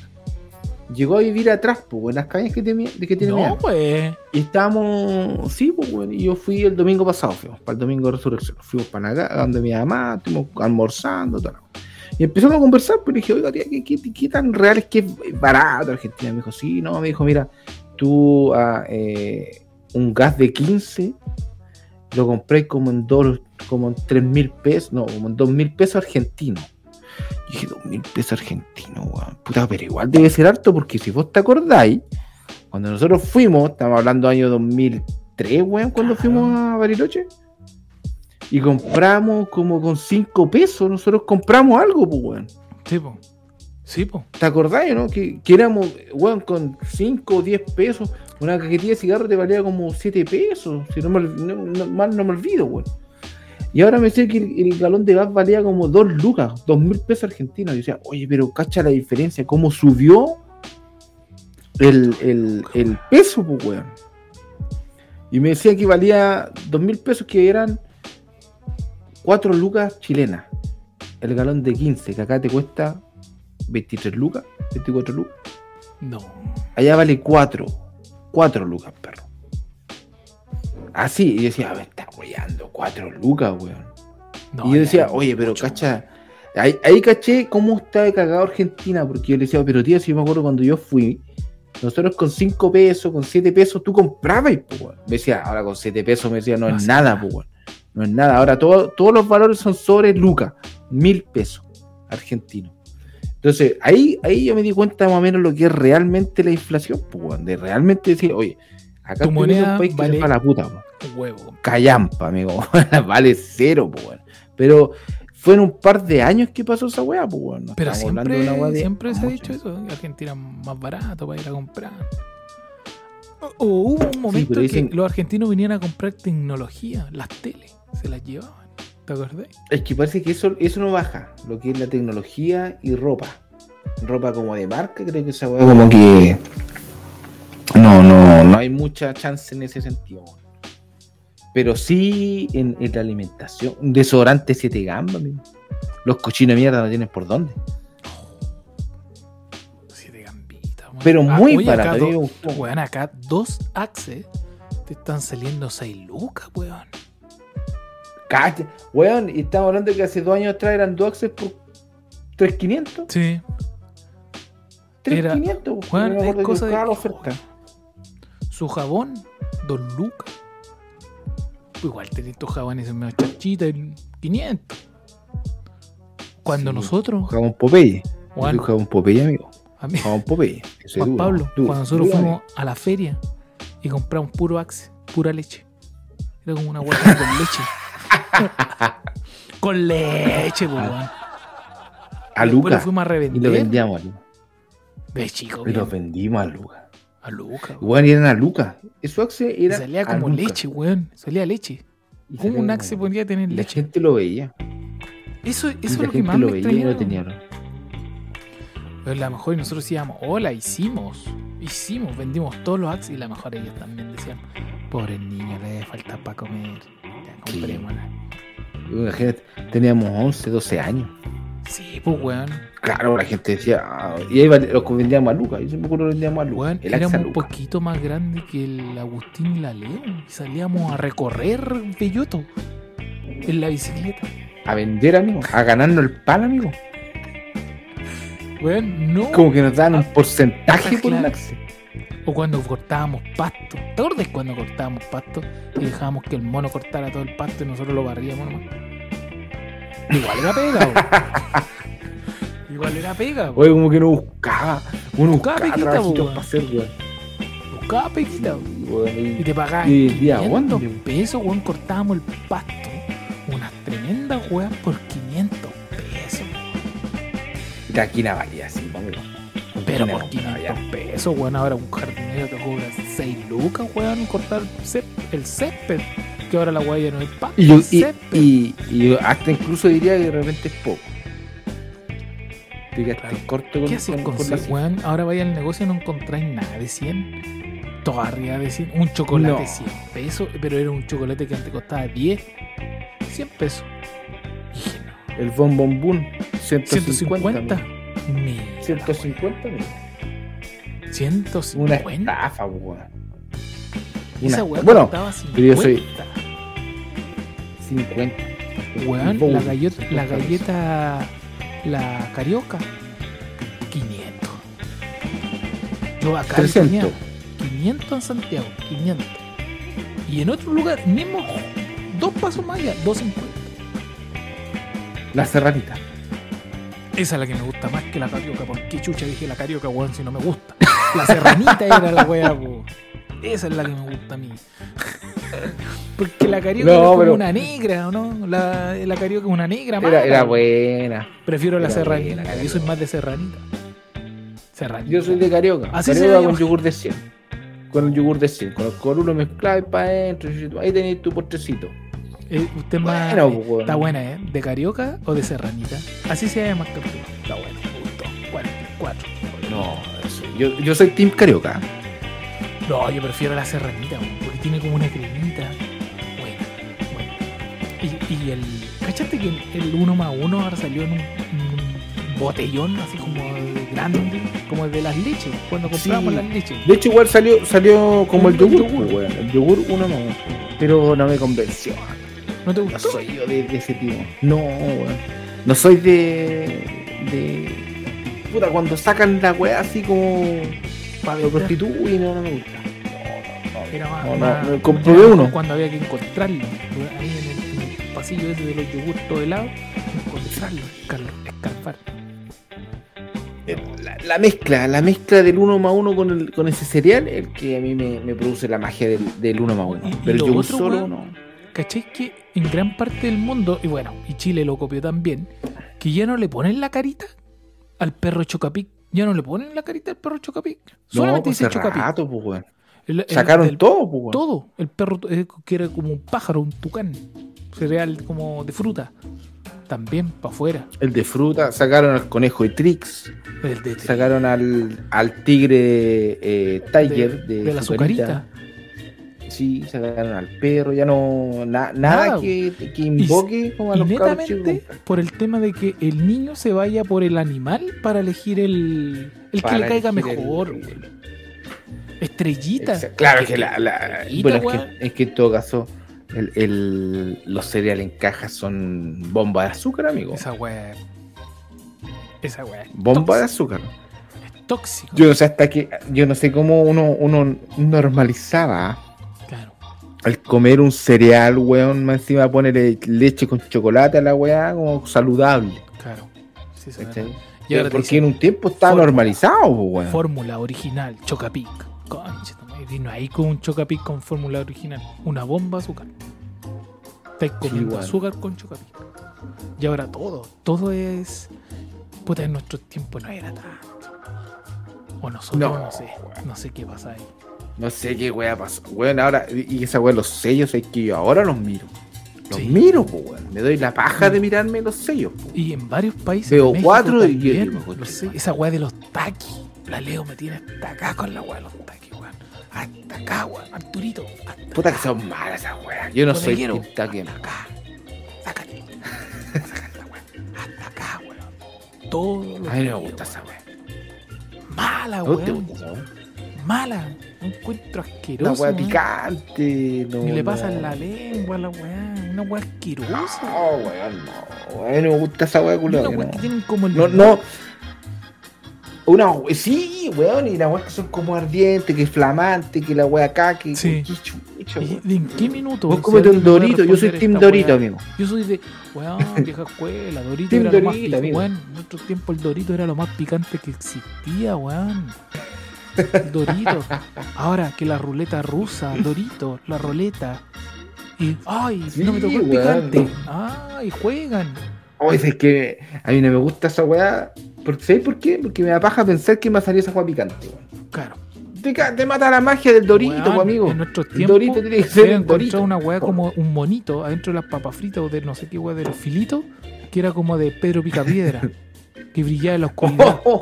Llegó a vivir atrás, pues, en las cañas que, tenía- que tiene No, pues. Y estábamos, sí, pues, bueno, y yo fui el domingo pasado, fuimos para el domingo de resurrección. Fuimos para acá, donde mi mamá, estuvimos almorzando, todo. Y empezamos a conversar, pero le dije, oiga, tía, ¿qué, qué, qué tan real es que es barato Argentina? Me dijo, sí, no, me dijo, mira, tú ah, eh, un gas de 15 lo compré como en dos, como en 3 mil pesos, no, como en 2 mil pesos argentinos. Y dije, 2 mil pesos argentinos, weón. Puta, pero igual debe ser harto porque si vos te acordáis, cuando nosotros fuimos, estamos hablando año 2003, weón, cuando fuimos a Bariloche. Y compramos como con 5 pesos, nosotros compramos algo, pues, weón. Sí, po. Sí, po. ¿Te acordás, no? Que, que éramos, weón, con 5 o 10 pesos, una cajetilla de cigarros te valía como 7 pesos, si no, me, no- no- mal no me olvido, weón. Y ahora me sé que el, el galón de gas valía como 2 lucas, 2 mil pesos argentinos. Y yo decía, oye, pero cacha la diferencia, cómo subió el, el, el peso, pues, weón. Y me decía que valía 2 mil pesos, que eran 4 lucas chilenas. El galón de 15, que acá te cuesta 23 lucas, 24 lucas. No. Allá vale 4. 4 lucas, perro. Así, y yo decía, me está weyando 4 lucas, weón. no y yo decía, oye, pero mucho, cacha. Ahí, ahí caché cómo está de cagado Argentina, porque yo le decía, pero tío, si yo me acuerdo cuando yo fui, nosotros con 5 pesos, con 7 pesos, tú comprabas, po, weón. Me decía, ahora con 7 pesos, me decía, no No es hace nada, nada. po, weón. No es nada. Ahora todo- todos los valores son sobre lucas, mil pesos argentinos. Entonces, ahí, ahí yo me di cuenta más o menos lo que es realmente la inflación, pues, weón, de realmente decir, oye, acá Tu moneda un país que vale- se a la puta, weón. Huevo. callampa, amigo. vale cero, pues, weón. Pero fue en un par de años que pasó esa weá, pues, weón. No Pero estamos hablando de siempre, una weá de siempre se ha dicho eso, que Argentina es más barato para ir a comprar. O, o hubo un momento dicen- que los argentinos vinieron a comprar tecnología, las teles, se las llevaban. ¿Te acordás? Es que parece que eso, eso no baja, lo que es la tecnología y ropa. Ropa como de marca, creo que esa weá como que. No, no, no hay mucha chance en ese sentido. Pero sí en, en la alimentación. Un desodorante 7 gambas, amigo. Los cochinos de mierda no tienen por dónde. Siete gambitas. Pero Ah, muy oye, barato. acá. Weón, acá dos axes te están saliendo 6 lucas, weón. Cacha, weón, y estamos hablando de que hace dos años atrás eran dos access por 3.500. Sí. 3.500, weón, es cosa de- oferta. Su jabón, 2 lucas. Pues Igual tenés estos jabones en medio chachita en 500. Cuando Sí, nosotros, Jabón Popeye. Juan, Jabón Popeye, amigo. a mí- Jabón Popeye. Juan duro, Pablo, duro, cuando nosotros duro, fuimos a la feria y compramos puro axe, pura leche. Era como una hueá con leche. con leche, po. A Después Lucas. lo fuimos a Y lo revender. vendíamos a Lucas. De chico, Y lo vendimos a Lucas. A Lucas. weón. Eran a Lucas. Eso Axe era. salía a como leche, weón. Salía leche. Y ¿Cómo salía un como- axe podría tener Y la leche? gente lo veía. Eso, eso es lo que gente más lo me veía y lo tenía. Pero la mejor y nosotros decíamos, hola, hicimos, hicimos, vendimos todos los axes y la mejor ellos también decían, pobre niño, le debe faltar para comer. Ya comprémosla. Imagínate, teníamos 11, 12 años. Sí, pues weón. Claro, la gente decía. ah, y ahí los vendíamos a Lucas. Yo siempre me acuerdo que vendíamos a Lucas. Axe éramos un poquito más grandes que el Agustín y la León. Y salíamos a recorrer Belloto en la bicicleta. A vender, amigo. A ganarnos el pan, amigo. Weón, no. Como que nos dan un porcentaje Ah, por el claro. O cuando cortábamos pasto. ¿Te acuerdas cuando cortábamos pasto y dejábamos que el mono cortara todo el pasto y nosotros lo barríamos nomás? Igual era pega. Igual era pega. Oye, como que no buscaba. Uno Buscaba buscaba pequita, para hacer, weón. Buscaba. Weón, y- Y te pagaban Y día, 500 ¿dónde? pesos, weón. Cortábamos el pasto. Unas tremendas weas por 500 pesos. y la valía así, vamos. Pero por no valía. 500 pesos, weón. Ahora un jardinero te cobra 6 lucas, weón. Cortar el césped. Que ahora la wea ya no es pasto. Y, yo, y, hasta incluso diría que de repente es poco. Te Claro. corto con, ¿Qué haces con, con la 100, weón? Ahora vaya al negocio y no encontráis nada de 100. Todo arriba de 100. Un chocolate No. 100 pesos, pero era un chocolate que antes costaba 10. 100 pesos. El Boom, 150. 150. mil. Mira, 150 mil. weón. 150. Una estafa, weón. Esa weá bueno, costaba 50. pero yo soy- 50. Weón, la galleta, la 50 galleta, la carioca, 500. Yo acá 300. tenía 500 en Santiago, 500. Y en otro lugar, mismo, dos pasos más allá, 250. La serranita. Esa es la que me gusta más que la carioca. ¿Por qué chucha dije la carioca, weón, si no me gusta? La serranita era la weá, po. Esa es la que me gusta a mí. Porque la carioca No, era como pero- una negra, ¿o no? La, la carioca es una negra, Era, mala, era buena. Prefiero la serranita. buena, Yo soy más de serranita. Serranita. Yo soy de carioca. Así se carioca llama. con yogur de 100. Con el yogur de 100. Con el corulo mezclado y para adentro. Ahí tenéis tu postrecito. Eh, usted más. Bueno, eh, pues, está buena, ¿eh? ¿De carioca o de serranita? Así se llama. Está bueno, me gustó. 44. No, eso- yo, yo soy Team Carioca. No, yo prefiero la serranita, porque tiene como una cremita. Bueno, bueno. Y, y el. ¿Cachaste que el 1 más 1 ahora salió en un, un botellón así como de grande? Como de las leches, cuando compramos Sí. las leches. De hecho, igual salió, salió como el El yogur, yogur. pues, weón. El yogur uno no. Pero no me convenció. ¿No te No gustó? soy yo de, de ese tipo. No, weón. No soy de. de. Puta, cuando sacan la weá así como. Pa' Lo vender. prostituyen, no, no me gusta. Era más, No, más- era uno. Cuando había que encontrarlo. Ahí en el, en el pasillo ese de los yogurts todo helado. Encontrarlo, Carlos, escarpar. La, la mezcla, la mezcla del 1 más 1 con, el, con ese cereal, el que a mí me, me produce la magia del, del 1 más 1. Y- y Pero el yogur otro, solo weón, no. ¿Cachai que en gran parte del mundo, y bueno, y Chile lo copió también, que ya no le ponen la carita al perro Chocapic? Ya no le ponen la carita al perro Chocapic. Solamente pues dice Chocapic. rato, pues. El- el- Sacaron el- todo, pues. Todo. El perro eh, que era como un pájaro, un tucán. Cereal como de fruta. También, para afuera. El de fruta, sacaron al conejo de Trix, El de, sacaron al, al tigre eh, Tiger de, de la Azucarita. azucarita. Sí, sacaron al perro, ya no. na- nada Nada, que, que invoque como a Y los cabros chicos. netamente por el tema de que el niño se vaya por el animal para elegir el, el que le caiga mejor. el-. Estrellita. Exacto. Claro que la. bueno, es que, es que en todo caso, el, el- los cereales en caja son bomba de azúcar, amigo. Esa weá. Esa weá. Bomba de azúcar. Es tóxico. Yo no sé hasta que. Yo no sé cómo uno, uno normalizaba El comer un cereal, weón. Más encima ponerle leche con chocolate a la weá, como saludable. Claro. Sí. Y ahora Porque dicen, en un tiempo estaba fórmula. normalizado, weón. Fórmula original, Chocapic. Concha, vino ahí con un Chocapic con fórmula original. Una bomba azúcar. Estáis comiendo azúcar con Chocapic. Y ahora todo, todo es. Puta, en nuestros tiempos no era tanto. O nosotros, no, No, sé. No sé qué pasa ahí. No sé qué weá pasó. Weón, ahora, y esa weá, los sellos, es que yo ahora los miro. Los Sí. miro, po, weón. Me doy la paja de mirarme los sellos, po. Y en varios países. Veo cuatro y también, yo digo, lo "Concha sé, madre". Esa weá de los taquis. La Leo me tiene hasta acá con la weá de los taquis, weón. Hasta acá, weón. Arturito. Hasta Puta que son malas esas weas. Yo no te soy quiero. Hasta acá. Sácate. Sácate la weá. Hasta acá, weón. Todo lo A mí me gusta esa wea. weón. Mala, ¿No te weón. gusta esa? Mala. Un encuentro asqueroso. wea weón. picante. No, Ni le no. pasa en la lengua la weá. Una weá asquerosa. No, weón, no. A mí no me gusta esa wea Una culiao, weá no. que tienen como el. No, no. Una, sí, weón, y las weas que son como ardientes, que flamante, que la wea acá, que. Sí. que chucha, ¿Y weón. ¿En qué minuto? Vos comete un dorito, yo soy team dorito, weá. amigo. Yo soy de, weón, vieja escuela, Dorito Team era lo más Dorito, picante. amigo. Weón, en otro tiempo el Dorito era lo más picante que existía, weón. Dorito. Ahora que la ruleta rusa, Dorito, la ruleta. Y, ay, Sí, no me tocó el weón. picante. Ay, juegan. Oye, es que a mí no me gusta esa weá. ¿Sabes por qué? Porque me da paja pensar que me va a salir esa weá picante, weón. Claro. Te, mata la magia del dorito, Weón, amigo. En nuestros El tiempos, dorito tiene que ser encontrado dorito. una weá como un monito adentro de las papas fritas o de no sé qué weá de los filitos, que era como de Pedro Picapiedra, que brillaba en la oscuridad. Oh, oh,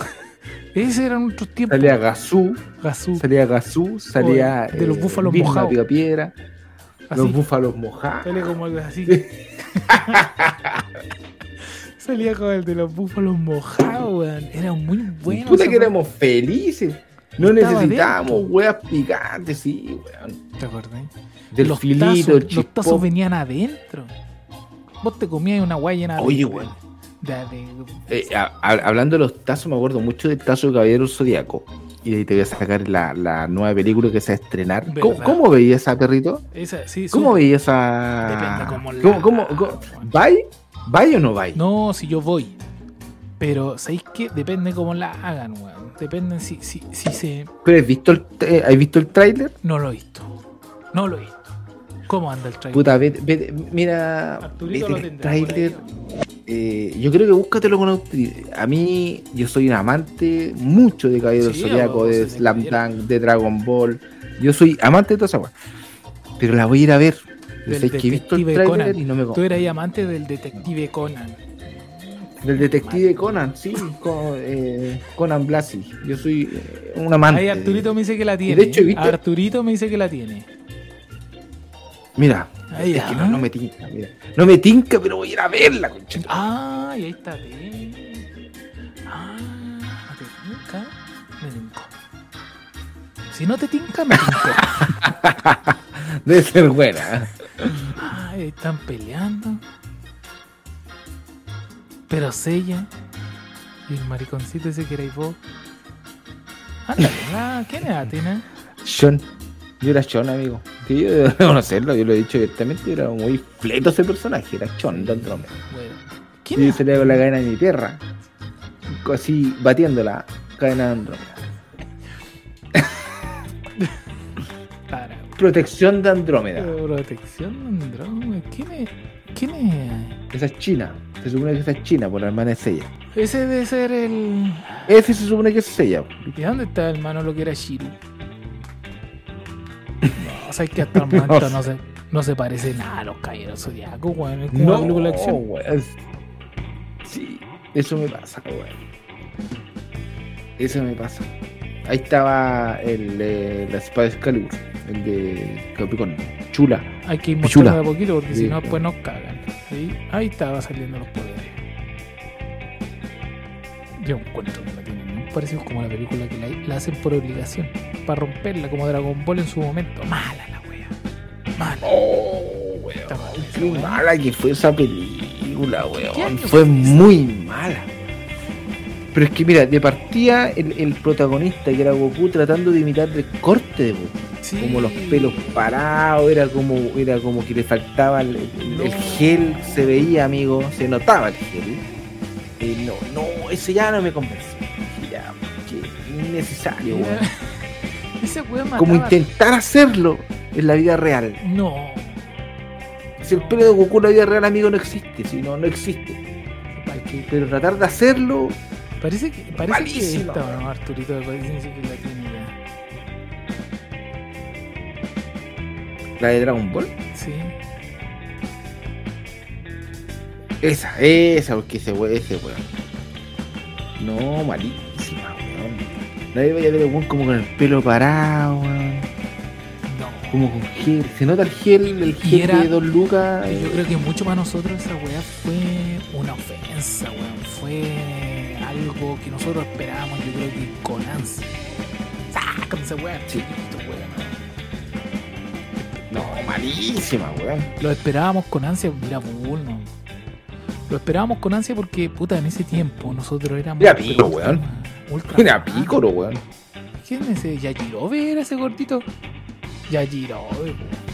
Ese era nuestros tiempos. Salía Gazú, Gazú, salía Gazú, salía. de los búfalos Vilma mojados. Así. los búfalos mojados. Salía como algo así. Salía como el de los búfalos mojados, weón. Era muy bueno. Puta que éramos felices. No necesitábamos weas picantes, sí, weón. ¿Te acordás? Del los filito, tazos, los tazos venían adentro. Vos te comías una weá llena de. Oye, weón. Eh, a- a- hablando de los tazos, me acuerdo mucho del tazo de Caballero Zodíaco. Y de ahí te voy a sacar la, la nueva película que se va a estrenar. ¿Cómo, cómo veía esa perrito? esa, sí, ¿Cómo veía esa.? Depende cómo la ¿Cómo. ¿Vai? ¿Vai o no vai? No, si yo voy. Pero, ¿sabéis qué? Depende cómo la hagan, weón. Depende si, si, si se. ¿Pero has visto el, eh, ¿has visto el tráiler? No lo he visto. No lo he visto. ¿Cómo anda el trailer? Puta, vete- vete- mira. Arturito vete lo el tráiler. Eh, yo creo que búscatelo con. A mí, yo soy un amante mucho de Caballero Sí, Zodíaco, de Slam. Dunk, de Dragon Ball. Yo soy amante de toda esa. Pero la voy a ir a ver. Yo sé que he visto el detective tráiler Conan. y no me Tú eras amante del detective Conan. Del detective Conan, sí, con, eh, Conan Blasi. Yo soy eh, un amante. Ahí Arturito me dice que la tiene. de hecho, ¿viste? Arturito me dice que la tiene. Mira, Ahí, es que no, no me tinca, mira. No me tinca, pero voy a ir a verla, concha. Ah, y ahí está bien. Ah, ¿no te tinca? Me tincó. Si no te tinca, me tincó. Debe ser buena. Ah, ahí están peleando. Pero Sella y el mariconcito ese que erais vos. Ándale, ¿quién es Atina? Sean. Yo era Sean, amigo. Que yo debo conocerlo, yo lo he dicho directamente. yo Era muy fleto ese personaje, era Sean de Andrómeda. Bueno, ¿quién Y es? se le con la cadena de mi perra. Así batiendo la cadena de Andrómeda. Para, Protección de Andrómeda. Protección de Andrómeda. ¿Quién es? ¿Quién es? Esa es China. Se supone que esa es China por la hermana de Sella. Ese debe ser el. Ese se supone que es Sella. ¿Y dónde está el mano lo que era Shiru? No, o sea, es que hasta el momento no se, no se parece nada a los caballeros zodiacos, weón. Es como una película de acción. weón. Sí, eso me pasa, weón. Eso me pasa. Ahí estaba el de la espada de Excalibur, el de Capricornio. Chula. Hay que ir mostrando de poquito porque si no, después nos cagan. ¿sí? Ahí estaba saliendo los poderes. Yo encuentro que no parecidos como la película que la, la hacen por obligación. Para romperla como Dragon Ball en su momento. Mala la wea. Mala. Oh, weón. Qué mala que fue esa película, ¿Qué weón. Fue muy mala. Pero es que mira, de partida el, el protagonista que era Goku tratando de imitar el corte de Goku. Sí. como los pelos parados, era como, era como que le faltaba el, el- gel, se veía, amigo, se notaba el gel. Eh, no, no, ese ya no me convence. Innecesario, weón. Ese weón Como intentar hacerlo en la vida real. No. Si el pelo de Goku en la vida real, amigo, no existe, si no, no existe. Pero tratar de hacerlo, Parece que, parece que esta, no, Arturito, parece que la tiene ya. la de Dragon Ball, Sí. esa, esa, porque ese weón, ese weón. No, weón. Nadie vaya a ver weón como con el pelo parado, weón. No. Como con gel. Se nota el gel, el gel era- de Don Lucas. Yo eh, creo que mucho para nosotros esa weá fue una ofensa, weón. Fue algo que nosotros esperábamos, yo creo que con ansia. Sácame esa weá, chiquito, weón. No, malísima, weón. Lo esperábamos con ansia, mira, Bulma. Lo esperábamos con ansia porque, puta, en ese tiempo nosotros éramos. Mira, pico, weón. Ultra. Pícoro, weón. ¿Quién es ese? ¿Yajirobe era ese gordito? Yajirobe, weón.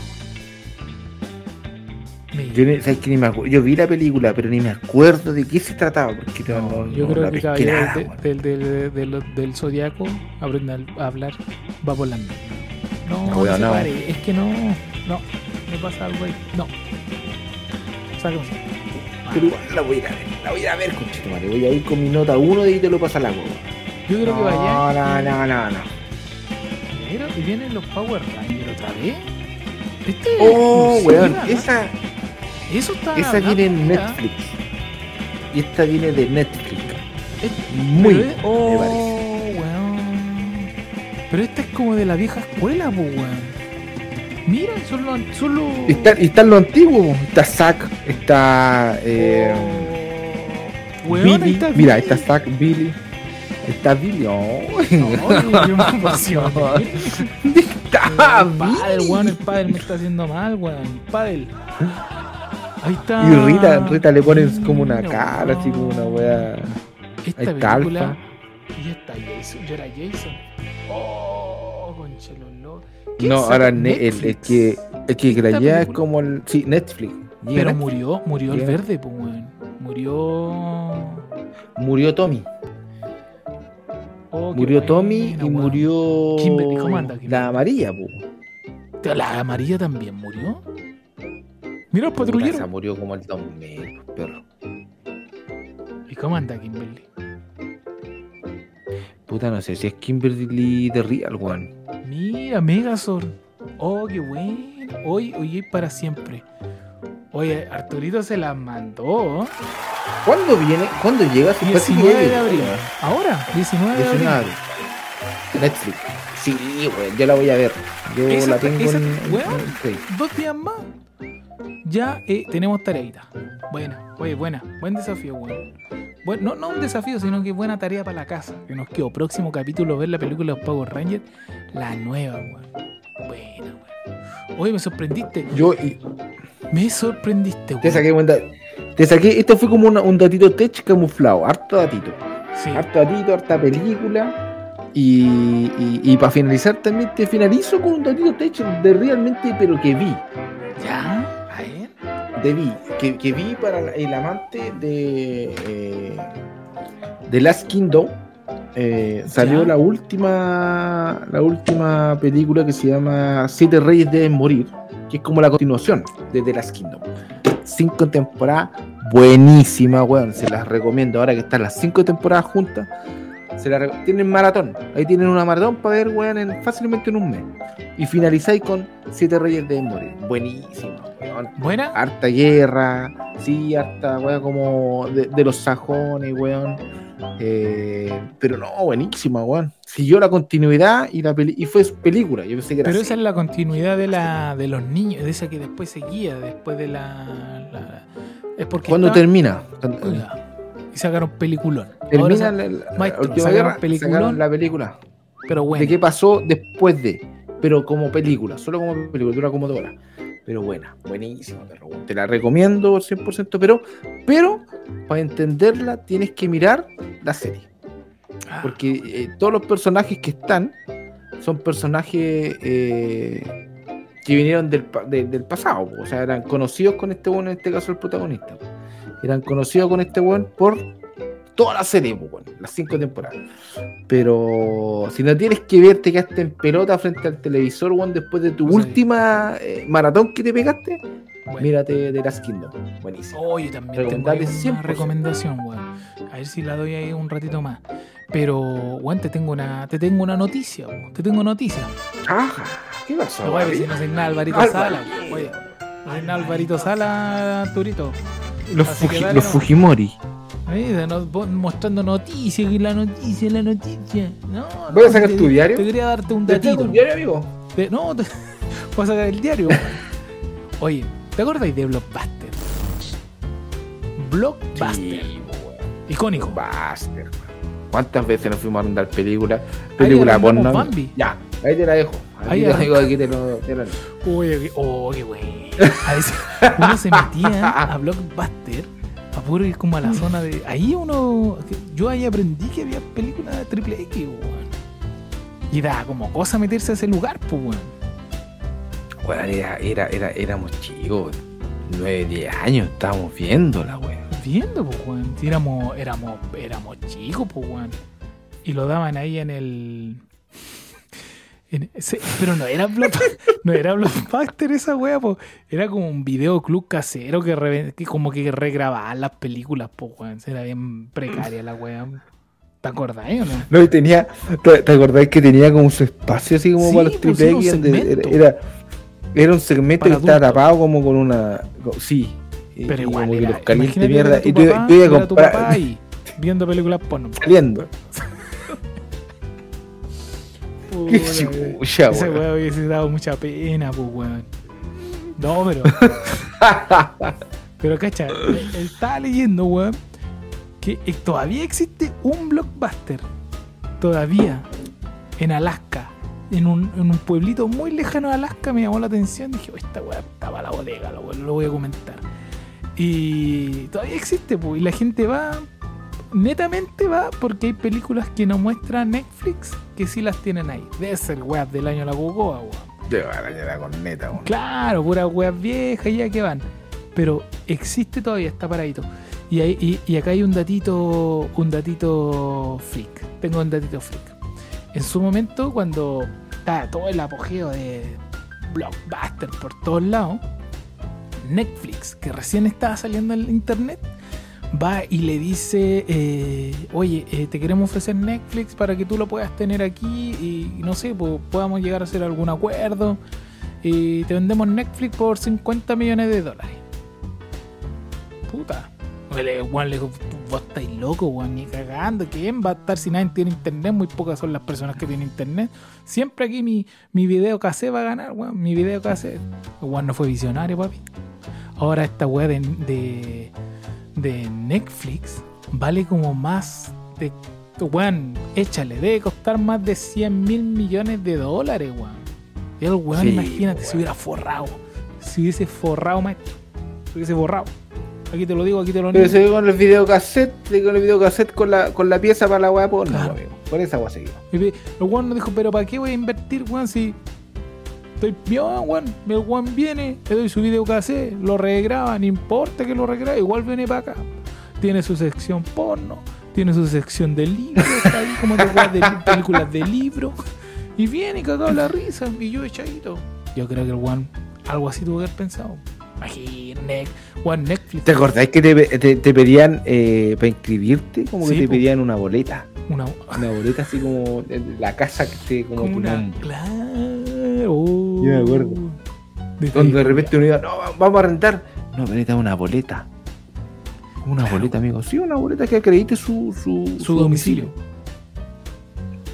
Yo, ni, ¿sabes que ni me yo vi la película, pero ni me acuerdo de qué se trataba. Porque no, No, yo no creo que weón. del, del, del, del zodiaco aprende a- hablar, va por la. No, No, no, weón, se no. pare, es que no, no, me pasa algo ahí, no. Sáquense. Pero igual la voy a ir a ver. La voy a ir a ver, conchetumare. Voy a ir con mi nota 1 y te lo pasa la huevo. Yo creo que vaya. No, no, no, no, no. Mira, y vienen los Power Rangers otra vez. Este es Oh, weón. Esa, Eso está. esa viene en mira. Netflix. Y esta viene de Netflix. Es- Muy pero es- me Oh, parece. weón. Pero esta es como de la vieja escuela, pues, weón. Mira, son los. Son los... Está, los antiguos. Está Zack, está. Eh, Oh, weón, Billy. está Mira, Billy. está Zack, Billy. Está Billy. Oh. No, yo me emocioné. está el weón, el padre me está haciendo mal, weón. El padre. Ahí está. Y Rita, Rita le ponen como una cara, así como una wea. Esta Ahí está película. Alpha. Y esta Jason. Yo era Jason. Oh, conchelos ¿Qué No, es ahora el, Netflix. que el que la es como el. Sí, Netflix. Pero Netflix. murió, murió el verde, pues, weón. Murió. Murió Tommy. Oh, Murió buena, Tommy y murió. Kimberly, ¿cómo anda, Kimberly? La amarilla, po. La amarilla también murió. Mira el patrullero. Esa murió como el 2000, perro. ¿Y cómo anda Kimberly? Puta, no sé si es Kimberly de Real, weón. Mira, Megazord. Oh, qué bueno. Hoy, hoy es para siempre. Oye, Arturito se las mandó. ¿Cuándo viene? ¿Cuándo llega? Si parece que 19 ya de abril. Ahora, 19 de 19 de abril. abril. Netflix. Sí, weón, yo la voy a ver. Yo Esa- la tengo esa- en, weón. Dos días más. Ya eh, tenemos tareita. Buena, oye, buena. Buen desafío, weón. Bueno, no, no un desafío, sino que buena tarea para la casa. Que nos quedó próximo capítulo ver la película de los Power Rangers. La nueva, weón. Buena, weón. Oye, me sorprendiste. Yo y- Me sorprendiste, weón. te saqué cuenta. Te saqué, esto fue como una- un datito tech camuflado, harto datito. Sí. Harto datito, harta película. Y, y, para finalizar también te finalizo con un datito tech de realmente, pero que vi. Ya, a ver. de vi, que, que vi para el amante de eh, de Last Kingdom eh, salió Ya. la última la última película que se llama Siete Reyes deben morir es como la continuación de The Last Kingdom. Cinco temporadas buenísima weón se las recomiendo. Ahora que están las cinco temporadas juntas se tienen maratón ahí tienen una maratón para ver weón en, fácilmente en un mes y finalizáis con Siete Reyes deben morir buenísima weón Buena. harta guerra, sí, harta weá como de, de los sajones, weón. Eh, pero no, buenísima, weón. Siguió la continuidad y la peli y fue película. Yo pensé que era Pero así. esa es la continuidad de la de los niños, de esa que después seguía, después de la. la- es porque. ¿Cuándo estaba- termina? Oiga, y sacaron peliculón. Termina la, la- la maestro, última sacaron guerra, peliculón. sacaron la película. pero bueno. De qué pasó después de, pero como película, solo como película, dura como dos horas. Pero buena, buenísima, perro. Te la recomiendo 100%, pero, pero para entenderla tienes que mirar la serie. Ah, Porque eh, todos los personajes que están son personajes eh, que vinieron del, de- del pasado. O sea, eran conocidos con este bueno, en este caso el protagonista. Eran conocidos con este buen por toda la serie, po, weón, las cinco temporadas. Pero si no tienes que ver, te quedaste en pelota frente al televisor, weón, después de tu No última eh, maratón que te pegaste, bueno. mírate de Last Kingdom. Buenísimo. Oye, también tengo ahí una 100%. recomendación, weón. A ver si la doy ahí un ratito más. Pero, weón, te tengo una, te tengo una noticia, weón. Te tengo noticia. Ajá, ¿qué pasó? Oye, Gaby? si no nada Alvarito. Sala, weón. Oye, no nada Alvarito Sala, Turito. Los, que Fuji- dale los. Fujimori. Ahí, vos mostrando noticias, y la noticia, la noticia. No, ¿Voy a no, sacar te- tu diario? Te quería darte un ¿Te datito. tengo un diario, amigo? Te- no, te, voy a sacar el diario. weón. Oye, ¿te acordáis de Blockbuster? Blockbuster. Sí, weón. Icónico. Buster. ¿Cuántas veces nos fuimos a mandar películas? Ahí Película porno. Bambi. Ya, ahí te la dejo. Ahí Aquí te arranca- digo, aquí te lo, te lo- Oye, qué- oh. A veces uno se metía a Blockbuster A puro ir como a la zona de. Ahí uno. Yo ahí aprendí que había películas de triple X, weón. Y da como cosa meterse a ese lugar, pues, weón. Bueno, era, era, era, éramos chicos, 9, 10 años, estábamos viéndola, weón. Viendo, pues, weón. Si éramos, éramos, éramos chicos, pues, weón. Y lo daban ahí en el. Sí, pero no era no era Blockbuster esa wea, pues. Era como un videoclub casero que, re- que como que regrababan las películas, pues, weón. Era bien precaria la wea. ¿Te acordás o no? No, y tenía, ¿te, acordás que tenía como su espacio así como Sí, para los triple X? Era, era, un segmento Para que estaba tapado como con una. co- Sí. Pero y igual, como que era, los calientes de mierda. Y tú, papá, tú a comprar- papá ahí, viendo películas porno. saliendo. Qué Puta, chucha, Ese weón. hubiese dado mucha pena, pues, weón. No, pero. pero, cacha, él estaba leyendo, weón, que todavía existe un blockbuster. Todavía. En Alaska. En un, en un pueblito muy lejano de Alaska me llamó la atención. Dije, "Oh, esta weá estaba la bodega, lo, lo voy a comentar. Y todavía existe, pues, y la gente va. Netamente va porque hay películas que no muestra Netflix que sí las tienen ahí. Debe ser weas del año la Gogoa, weón. Ya era con neta, weón. Claro, puras weas viejas ya que van. Pero existe todavía, está paradito. Y, ahí- y, y acá hay un datito, un datito freak. Tengo un datito freak. En su momento, cuando estaba todo el apogeo de blockbuster por todos lados, Netflix, que recién estaba saliendo en internet, va y le dice, eh, oye, eh, te queremos ofrecer Netflix para que tú lo puedas tener aquí y no sé, pues, podamos llegar a hacer algún acuerdo y te vendemos Netflix por 50 millones de dólares. Puta. Juan le dijo, vos estáis loco, weón, ni cagando. ¿Quién va a estar si nadie tiene internet? Muy pocas son las personas que tienen internet. Siempre aquí mi, mi video cassette va a ganar, weón. Mi video cassette. Juan no fue visionario, papi. Ahora esta weá de, de Netflix vale como más de. Weón, échale, debe costar más de 100 mil millones de dólares, weón. El weón, Sí, imagínate, weón. se hubiera forrado. Se hubiese forrado, maestro. Se hubiese forrado. Aquí te lo digo, aquí te lo Pero niego. se ve con el videocassette, con el videocassette con la, con la pieza para la weá porno, Claro. amigo. Por esa weá pe- el weón nos dijo, pero ¿para qué voy a invertir, weón? Si estoy bien, weón. El weón viene, le doy su video cassette, lo regraba, no importa que lo regrabe, igual viene para acá. Tiene su sección porno, tiene su sección de libros, está ahí como de, de películas de libro. Y viene cagado la risa, y yo echadito. Yo creo que el weón algo así tuvo que haber pensado. Imagínate, weón, Netflix. ¿Te acordás que te, te- te pedían eh, para inscribirte? Como que te pedían una boleta. Una, Una boleta así como la casa que esté como, como una. nombre. Claro. Yo me acuerdo. De- Donde de repente uno iba, no, va- vamos a rentar. No, pero necesita una boleta. Una Claro. boleta, amigo. Sí, una boleta que acredite su, su, su domicilio.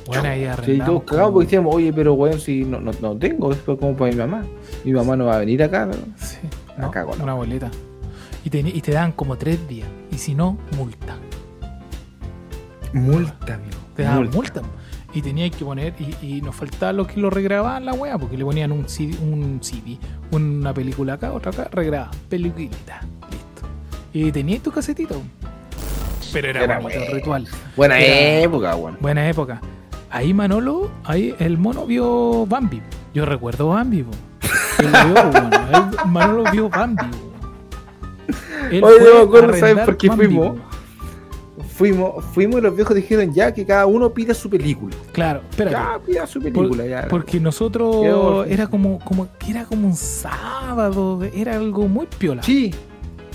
Bueno, ahí Sí, arrendamos todos cagados porque decíamos, oye, pero weón, si no, no, no tengo, después como para mi mamá. Mi mamá no va a venir acá. ¿no? Sí, no, cago, no. una boleta. Y te, y te dan como tres días. Y si no, multa. Multa, amigo. Te daban multa. Y tenías que poner, y, y nos faltaba los que lo regrababan la wea, porque le ponían un CD, un CD, una película acá, otra acá, regrababan, peliculita, listo. Y tenías tu casetito. Pero era, Era bonito bueno. ritual. Buena Era- época, weón. Buena época. Ahí Manolo, ahí el mono vio Bambi. Yo recuerdo Bambi, po. Él lo vio, bueno. Él- Manolo vio Bambi, Oye, yo me acuerdo, ¿sabes por qué Bambi, fuimos? po. Fuimos, fuimos y los viejos dijeron ya que cada uno pida su película. Claro, espérate. Ya pida su película, ya. Porque nosotros era como, como era como un sábado, era algo muy piola. Sí,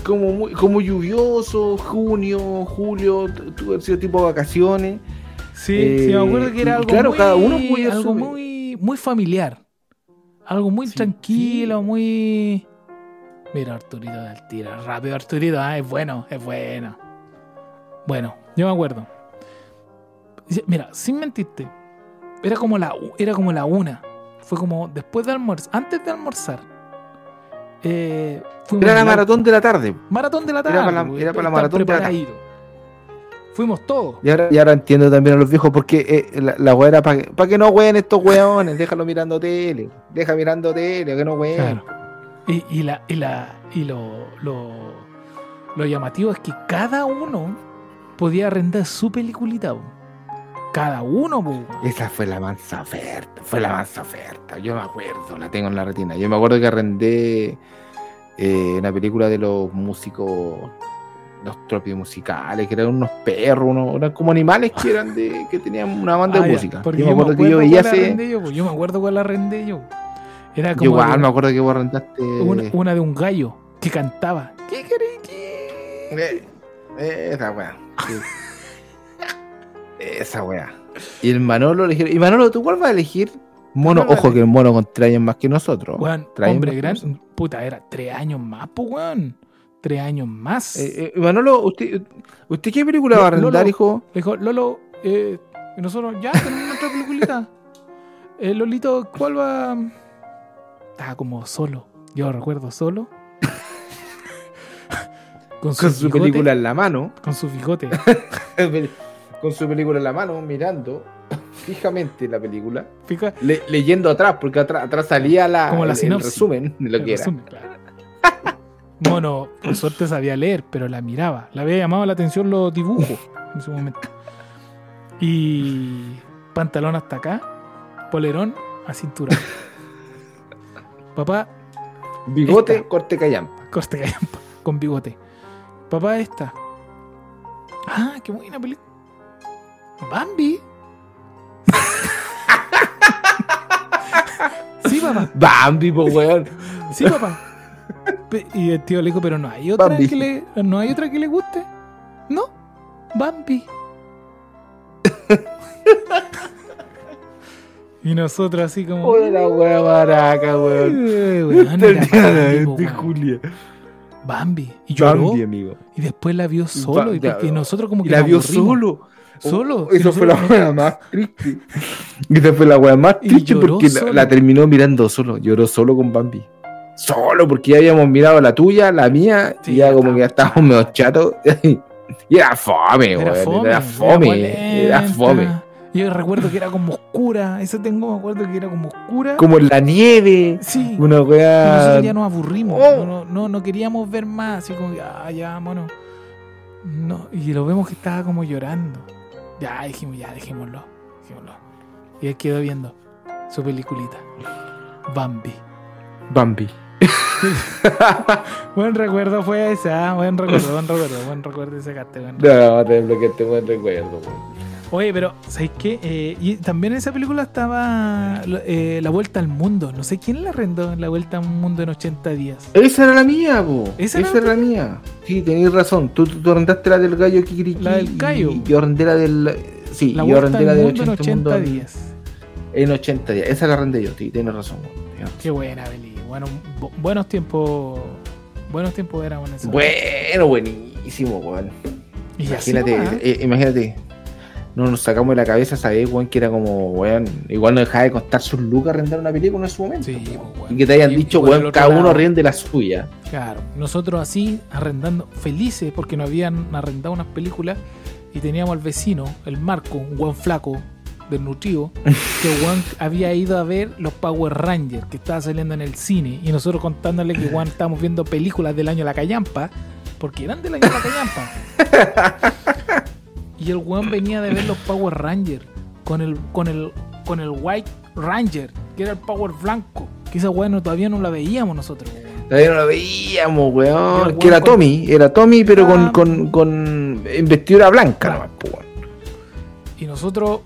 como muy, como lluvioso, junio, julio, tu- tuvo que ser tipo vacaciones. Sí, Eh, sí, me acuerdo que era algo claro, muy, cada uno algo muy, muy familiar. Algo muy Sí, tranquilo, sí. muy. Mira, Arturito del tiro. Rápido, Arturito. Ah, es bueno, es bueno. Bueno, yo me acuerdo. Mira, sin mentirte. Era como la, era como la una. Fue como después de almorzar. Antes de almorzar. Eh, Era la maratón de la tarde. Maratón de la Era tarde. para la- pues, era para la estar maratón de la tarde. Fuimos todos. Y ahora, y ahora entiendo también a los viejos porque eh, la, la era para que, pa' que no ween estos weones, déjalo mirando tele, deja mirando tele, que no ween. Claro. Y, y la, y la, y lo, lo, lo llamativo es que cada uno podía arrendar su peliculita. po. Cada uno, po. Esa fue la mansa oferta, fue la mansa oferta. Yo me acuerdo, la tengo en la retina. Yo me acuerdo que arrendé eh, una película de los músicos, los tropios musicales, que eran unos perros, unos, eran como animales que eran de, que tenían una banda Ah, de ya, música. porque Yo me acuerdo que yo veía ese. yo. Yo me acuerdo cuál la arrendé yo. Era Yo como igual de- me acuerdo que vos arrendaste. una, una de un gallo que cantaba. ¿Qué querés que? Esa weá. esa weá. Y el Manolo eligió. Y Manolo, ¿tú cuál vas a elegir? Mono, ¿Cuál vas a ojo que el mono con tres años más que nosotros. Weón, hombre gran. nosotros. Puta, era tres años más, pues, weón. Tres años más. Eh, eh, Manolo, ¿usted, ¿usted qué película va a arrendar, Lolo. hijo? Le dijo, Lolo, eh, nosotros ya tenemos nuestra peliculita. Eh, Lolito, ¿cuál va? Estaba como solo. Yo recuerdo solo. Con su, Con su bigote, película en la mano. Con su bigote. con su película en la mano, mirando fijamente la película. Fija, le- leyendo atrás, porque atrás, atrás salía la, Como la el- resumen de lo el que era. resumen, claro. Mono, por suerte sabía leer, pero la miraba. Le había llamado la atención los dibujos en su momento. Y pantalón hasta acá, polerón a cintura. Papá, Bigote, Esta. corte callampa. Corte callampa, con bigote. Papá, esta. Ah, qué buena película. Bambi. sí, papá. Bambi, po, weón. Sí, papá. Y el tío le dijo, pero no hay otra Bambi. que le, no hay otra que le guste. No, Bambi. y nosotros así como. Joder, la wea baraca, weón. "Eh, weón, era Bambi, po, de weón". Julia. Bambi. Y lloró. Bambi, amigo. Y después la vio solo. Y nosotros como Y que la vio aburrimos. solo. Solo. Oh, Eso fue la wea más triste. Esa fue la wea más triste porque la, terminó mirando solo. Lloró solo con Bambi. Solo, porque ya habíamos mirado la tuya, la mía, Sí, y ya como que ya estábamos medio chatos. Y era fome, Era weón. fome. Era fome. Era fome. Yo recuerdo que era como oscura. Eso tengo, me acuerdo que era como oscura. Como en la nieve. Sí. Una Y wea. nosotros ya nos aburrimos. Oh. No, no, no queríamos ver más. Así como, ah, ya, mono. No, y lo vemos que estaba como llorando. Ya, dijimos, ya, dejémoslo. dejémoslo. Y él quedó viendo su peliculita. Bambi. Bambi. Buen recuerdo fue ese, ah, buen recuerdo, buen recuerdo, buen recuerdo ese gato. No, te bloqueaste buen recuerdo, weón. Oye, pero, ¿sabes qué? Eh, y también en esa película estaba eh, La Vuelta al Mundo. No sé quién la arrendó en La Vuelta al Mundo en 80 días. Esa era la mía, po. ¿Esa Esa, era la mía. Sí, tenéis razón. Tú, tú, arrendaste la del gallo Kikiriki. La del gallo. Y yo arrendé la del. Sí, La yo arrendé la del Mundo en 80, 80 mundo días. En 80 días. Esa la arrendé yo, sí, tienes razón. Qué buena, Beli. Bueno, bu- buenos tiempos. Buenos tiempos eran en eso. Bueno, buenísimo, weón. Imagínate, eh, imagínate. No nos sacamos de la cabeza saber, weón, que era como, weón, igual no dejaba de costar sus lucas arrendar una película en su momento. Sí, pues, weón. Y que te hayan Y- dicho, weón, cada uno riende la suya. Claro, nosotros así arrendando, felices porque nos habían arrendado unas películas y teníamos al vecino, el Marco, un buen flaco, desnutrido, que weón había ido a ver los Power Rangers que estaba saliendo en el cine y nosotros contándole que weón estábamos viendo películas del año La Callampa, porque eran del año La Callampa. y el weón venía de ver los Power Rangers con el, con el, con el White Ranger, que era el Power blanco, que esa weón no- todavía no la veíamos nosotros. weón. Todavía no lo veíamos, Era weón. Que era con- Tommy, era Tommy, pero con, Ah. con, con investidura blanca, Blanco. nomás, weón. Y nosotros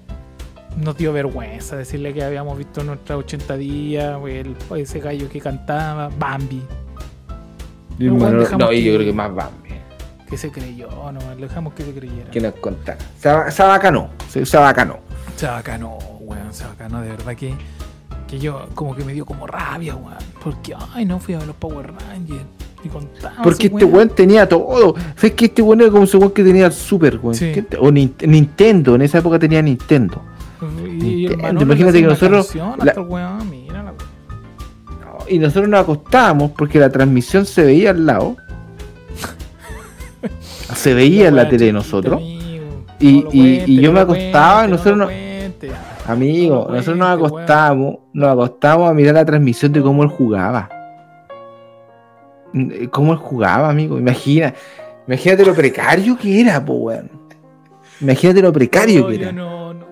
nos dio vergüenza decirle que habíamos visto nuestras 80 días, el- ese gallo que cantaba, Bambi, Y no, y que- yo creo que más Bambi. Que se creyó, no, le dejamos que se creyera. Que nos contara. Aba- se abacanó, se, se abacanó. Se bacanó, weón, se bacanó, de verdad que, que yo como que me dio como rabia, weón, porque, ay, no fui a ver los Power Rangers y contaba. Porque este weón tenía todo. ¿Sabes que este weón era como ese weón que tenía el Super, weón? Sí. ¿Qué te- O Nin- Nintendo, en esa época tenía Nintendo. Y, Manolo imagínate que nosotros- canción la- weón, mira la Y nosotros nos acostábamos porque la transmisión se veía al lado. Se veía en la tele de nosotros. Y- y- yo me acostaba y nosotros no-. Amigo, nosotros nos acostábamos, nos acostábamos a mirar la transmisión de cómo él jugaba. Mm, Cómo él jugaba, amigo. Imagina, Imagínate lo precario que era, po, weón. Imagínate lo precario No, que yo era. no, no,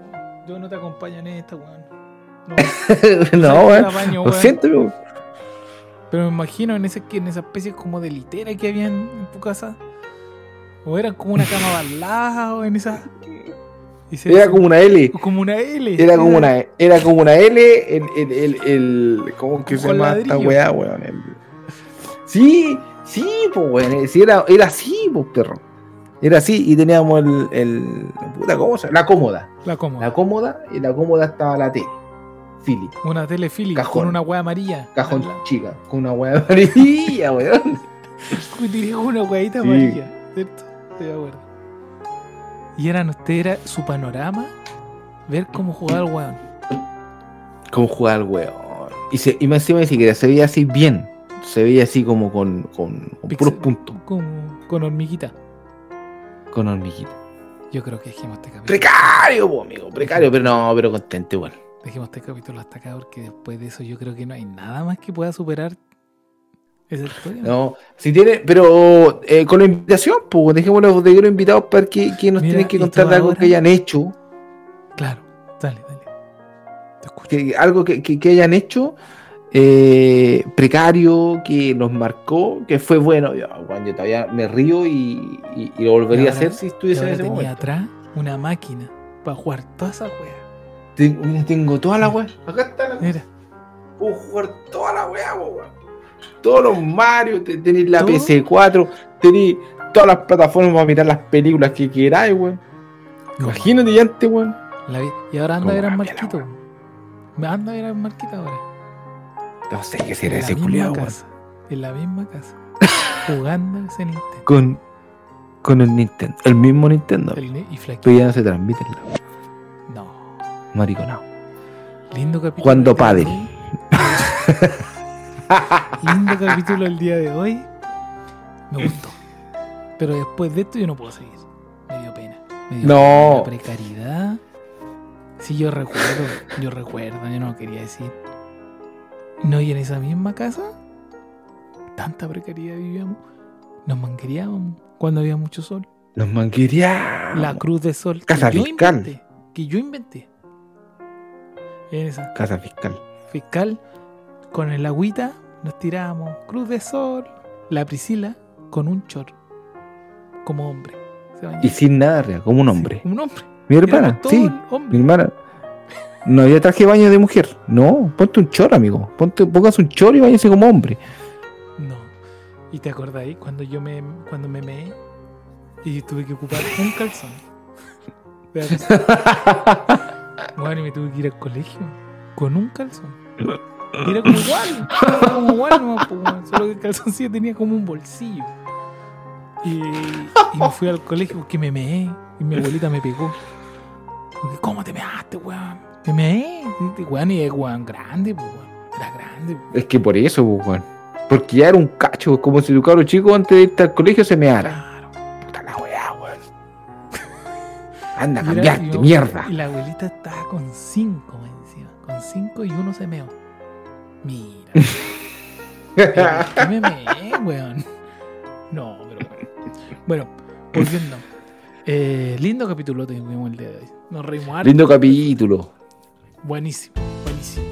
yo no te acompaño en esta, weón. No, no, weón. Lo siento, weón. Pero me imagino en, ese, en esa especie como de litera que había en, en tu casa. O eran como una cama balada o en esa. se- Era como una L. como una L. Era como una, era como una L, el, el, el, el- ¿cómo que se llama esta weá, weón? Sí, sí, pues weón, sí, era, era así, pues perro. Era así y teníamos el, el puta, ¿cómo se? La cómoda. La cómoda. La cómoda, y la cómoda estaba la tele. Philly. Una tele Philips Cajón. con una hueá amarilla. Cajón chica, con una weá amarilla, weón. Una hueadita Sí. amarilla, ¿cierto? Sí, me acuerdo. Y eran ustedes, era su panorama, ver cómo jugaba el weón. Cómo jugaba el weón. Y, se, y más encima ni siquiera se veía así bien. Se veía así como con, con, con puros puntos. Como con hormiguita. Con hormiguita. Yo creo que dejemos este capítulo. Precario, po, amigo, precario, pero no, pero contento igual. Dejemos este capítulo hasta acá porque después de eso yo creo que no hay nada más que pueda superar esa. No, si tiene, pero eh, con la invitación, pues dejemos los bodegueros invitados para que, que nos Mira, tienen que contar de algo ahora- que hayan hecho, Claro, dale, dale. Te que, algo que, que- que hayan hecho eh, precario, que nos marcó, que fue bueno. Yo, bueno, yo todavía me río y, y- y lo volvería Y a hacer si estuviese en ese tenía momento. atrás una máquina para jugar todas esas weas. Tengo, tengo toda la weá. Acá está la. Mira, Puedo jugar toda la po, weón. Todos los Mario, te- tenéis la ¿Todo? PC4, tenéis todas las plataformas para mirar las películas que queráis, weón. Imagínate ya antes, weón. y ahora anda a ¿Cómo ver al Marquito. Me anda a ver al Marquito ahora. No sé qué será ese culiado, weón. En la misma casa. jugando ese Nintendo. Con, con el Nintendo. El mismo Nintendo. El y. Pero ya no se transmite No. mariconado. Lindo capítulo. Cuando padre. Lindo capítulo el día de hoy. Me gustó. Pero después de esto yo no puedo seguir. Me dio pena. Me dio No. pena precariedad. Sí, yo recuerdo. Yo recuerdo, yo no lo quería decir. No, y en esa misma casa, tanta precariedad vivíamos. Nos manqueríamos cuando había mucho sol. Los mangueríamos. La cruz de sol. Casa que yo fiscal. inventé. Que yo inventé. En esa Casa fiscal. fiscal, con el agüita, nos tirábamos cruz de sol, la Priscila con un chor, como hombre. Y sin nada real, como un hombre. Sí, como un hombre. Mi hermana, sí. Mi hermana. No había traje de baño de mujer. No, ponte un chor, amigo. Ponte, póngase un chor y váyase como hombre. No. ¿Y te acordáis cuando yo me cuando me meé y tuve que ocupar un calzón? Bueno, y me tuve que ir al colegio con un calzón. Era como igual, era como igual, weón. solo que el calzoncillo tenía como un bolsillo. Y, y me fui al colegio porque me meé y mi abuelita me pegó. Porque, ¿Cómo te measte, weón? Te meé, y, weón, y es weón grande, po, weón. Era grande, po. Es que por eso, pues, weón. Porque ya era un cacho, como si tu cabro chico antes de irte al colegio se meara. Claro. Puta la weá, weón. Anda, cambiaste, mierda. Y la abuelita estaba con cinco, me encima. Con cinco y uno se meó. Mira. Pero, ¿por ¿Qué me weón? No, pero bueno. Bueno, volviendo. Eh, lindo capítulo tuvimos el día de hoy. Nos reímos harto. Lindo capítulo. Buenísimo, buenísimo.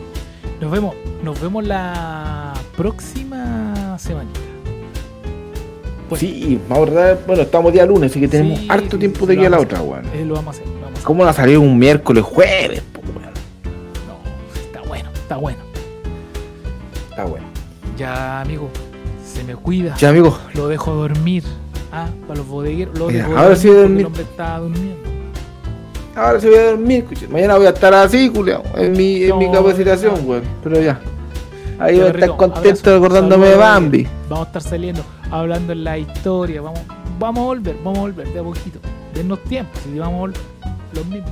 Nos vemos, nos vemos la próxima semanita. Bueno. Sí, vamos a ver, bueno, estamos día lunes, así que tenemos Sí, harto tiempo de aquí a la otra, weón. Eh, lo vamos a hacer, lo vamos a hacer. ¿Cómo va a salir un miércoles, jueves, po, weón? No, está bueno, está bueno. Está bueno. Ya, amigo, se me cuida. Ya, amigos, Lo dejo dormir. Ah, para los bodegueros. Lo Mira, dejo ahora sí voy a dormir. El hombre estaba durmiendo. ahora sí voy a dormir. Mañana voy a estar así, culiao, en mi, en mi capacitación, no. weón. Pero ya. Ahí voy a estar perrito, contento abrazo, acordándome de Bambi. Vamos a estar saliendo, hablando en la historia. Vamos, vamos a volver, vamos a volver de a poquito. Denos tiempo, si vamos a volver. Los mismos.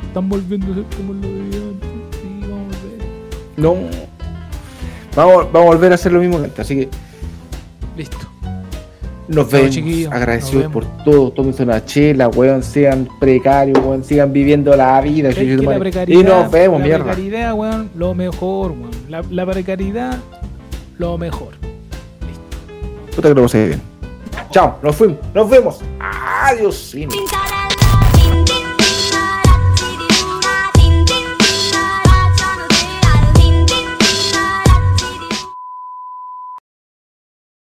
Están volviendo a ser como lo de antes. Sí, vamos a volver. No. Vamos, vamos a volver a hacer lo mismo que antes, así que Listo. nos vemos. chiquillos, Agradecidos nos por todo. Tómense una chela, weón. Sean precarios, weón. Sigan viviendo la vida. Es que la y nos vemos, la mierda. precariedad, weón, lo mejor, weón. La, la precariedad, lo mejor. Puta que lo pasé bien. Chao, nos fuimos, nos vemos. Adiós, cine.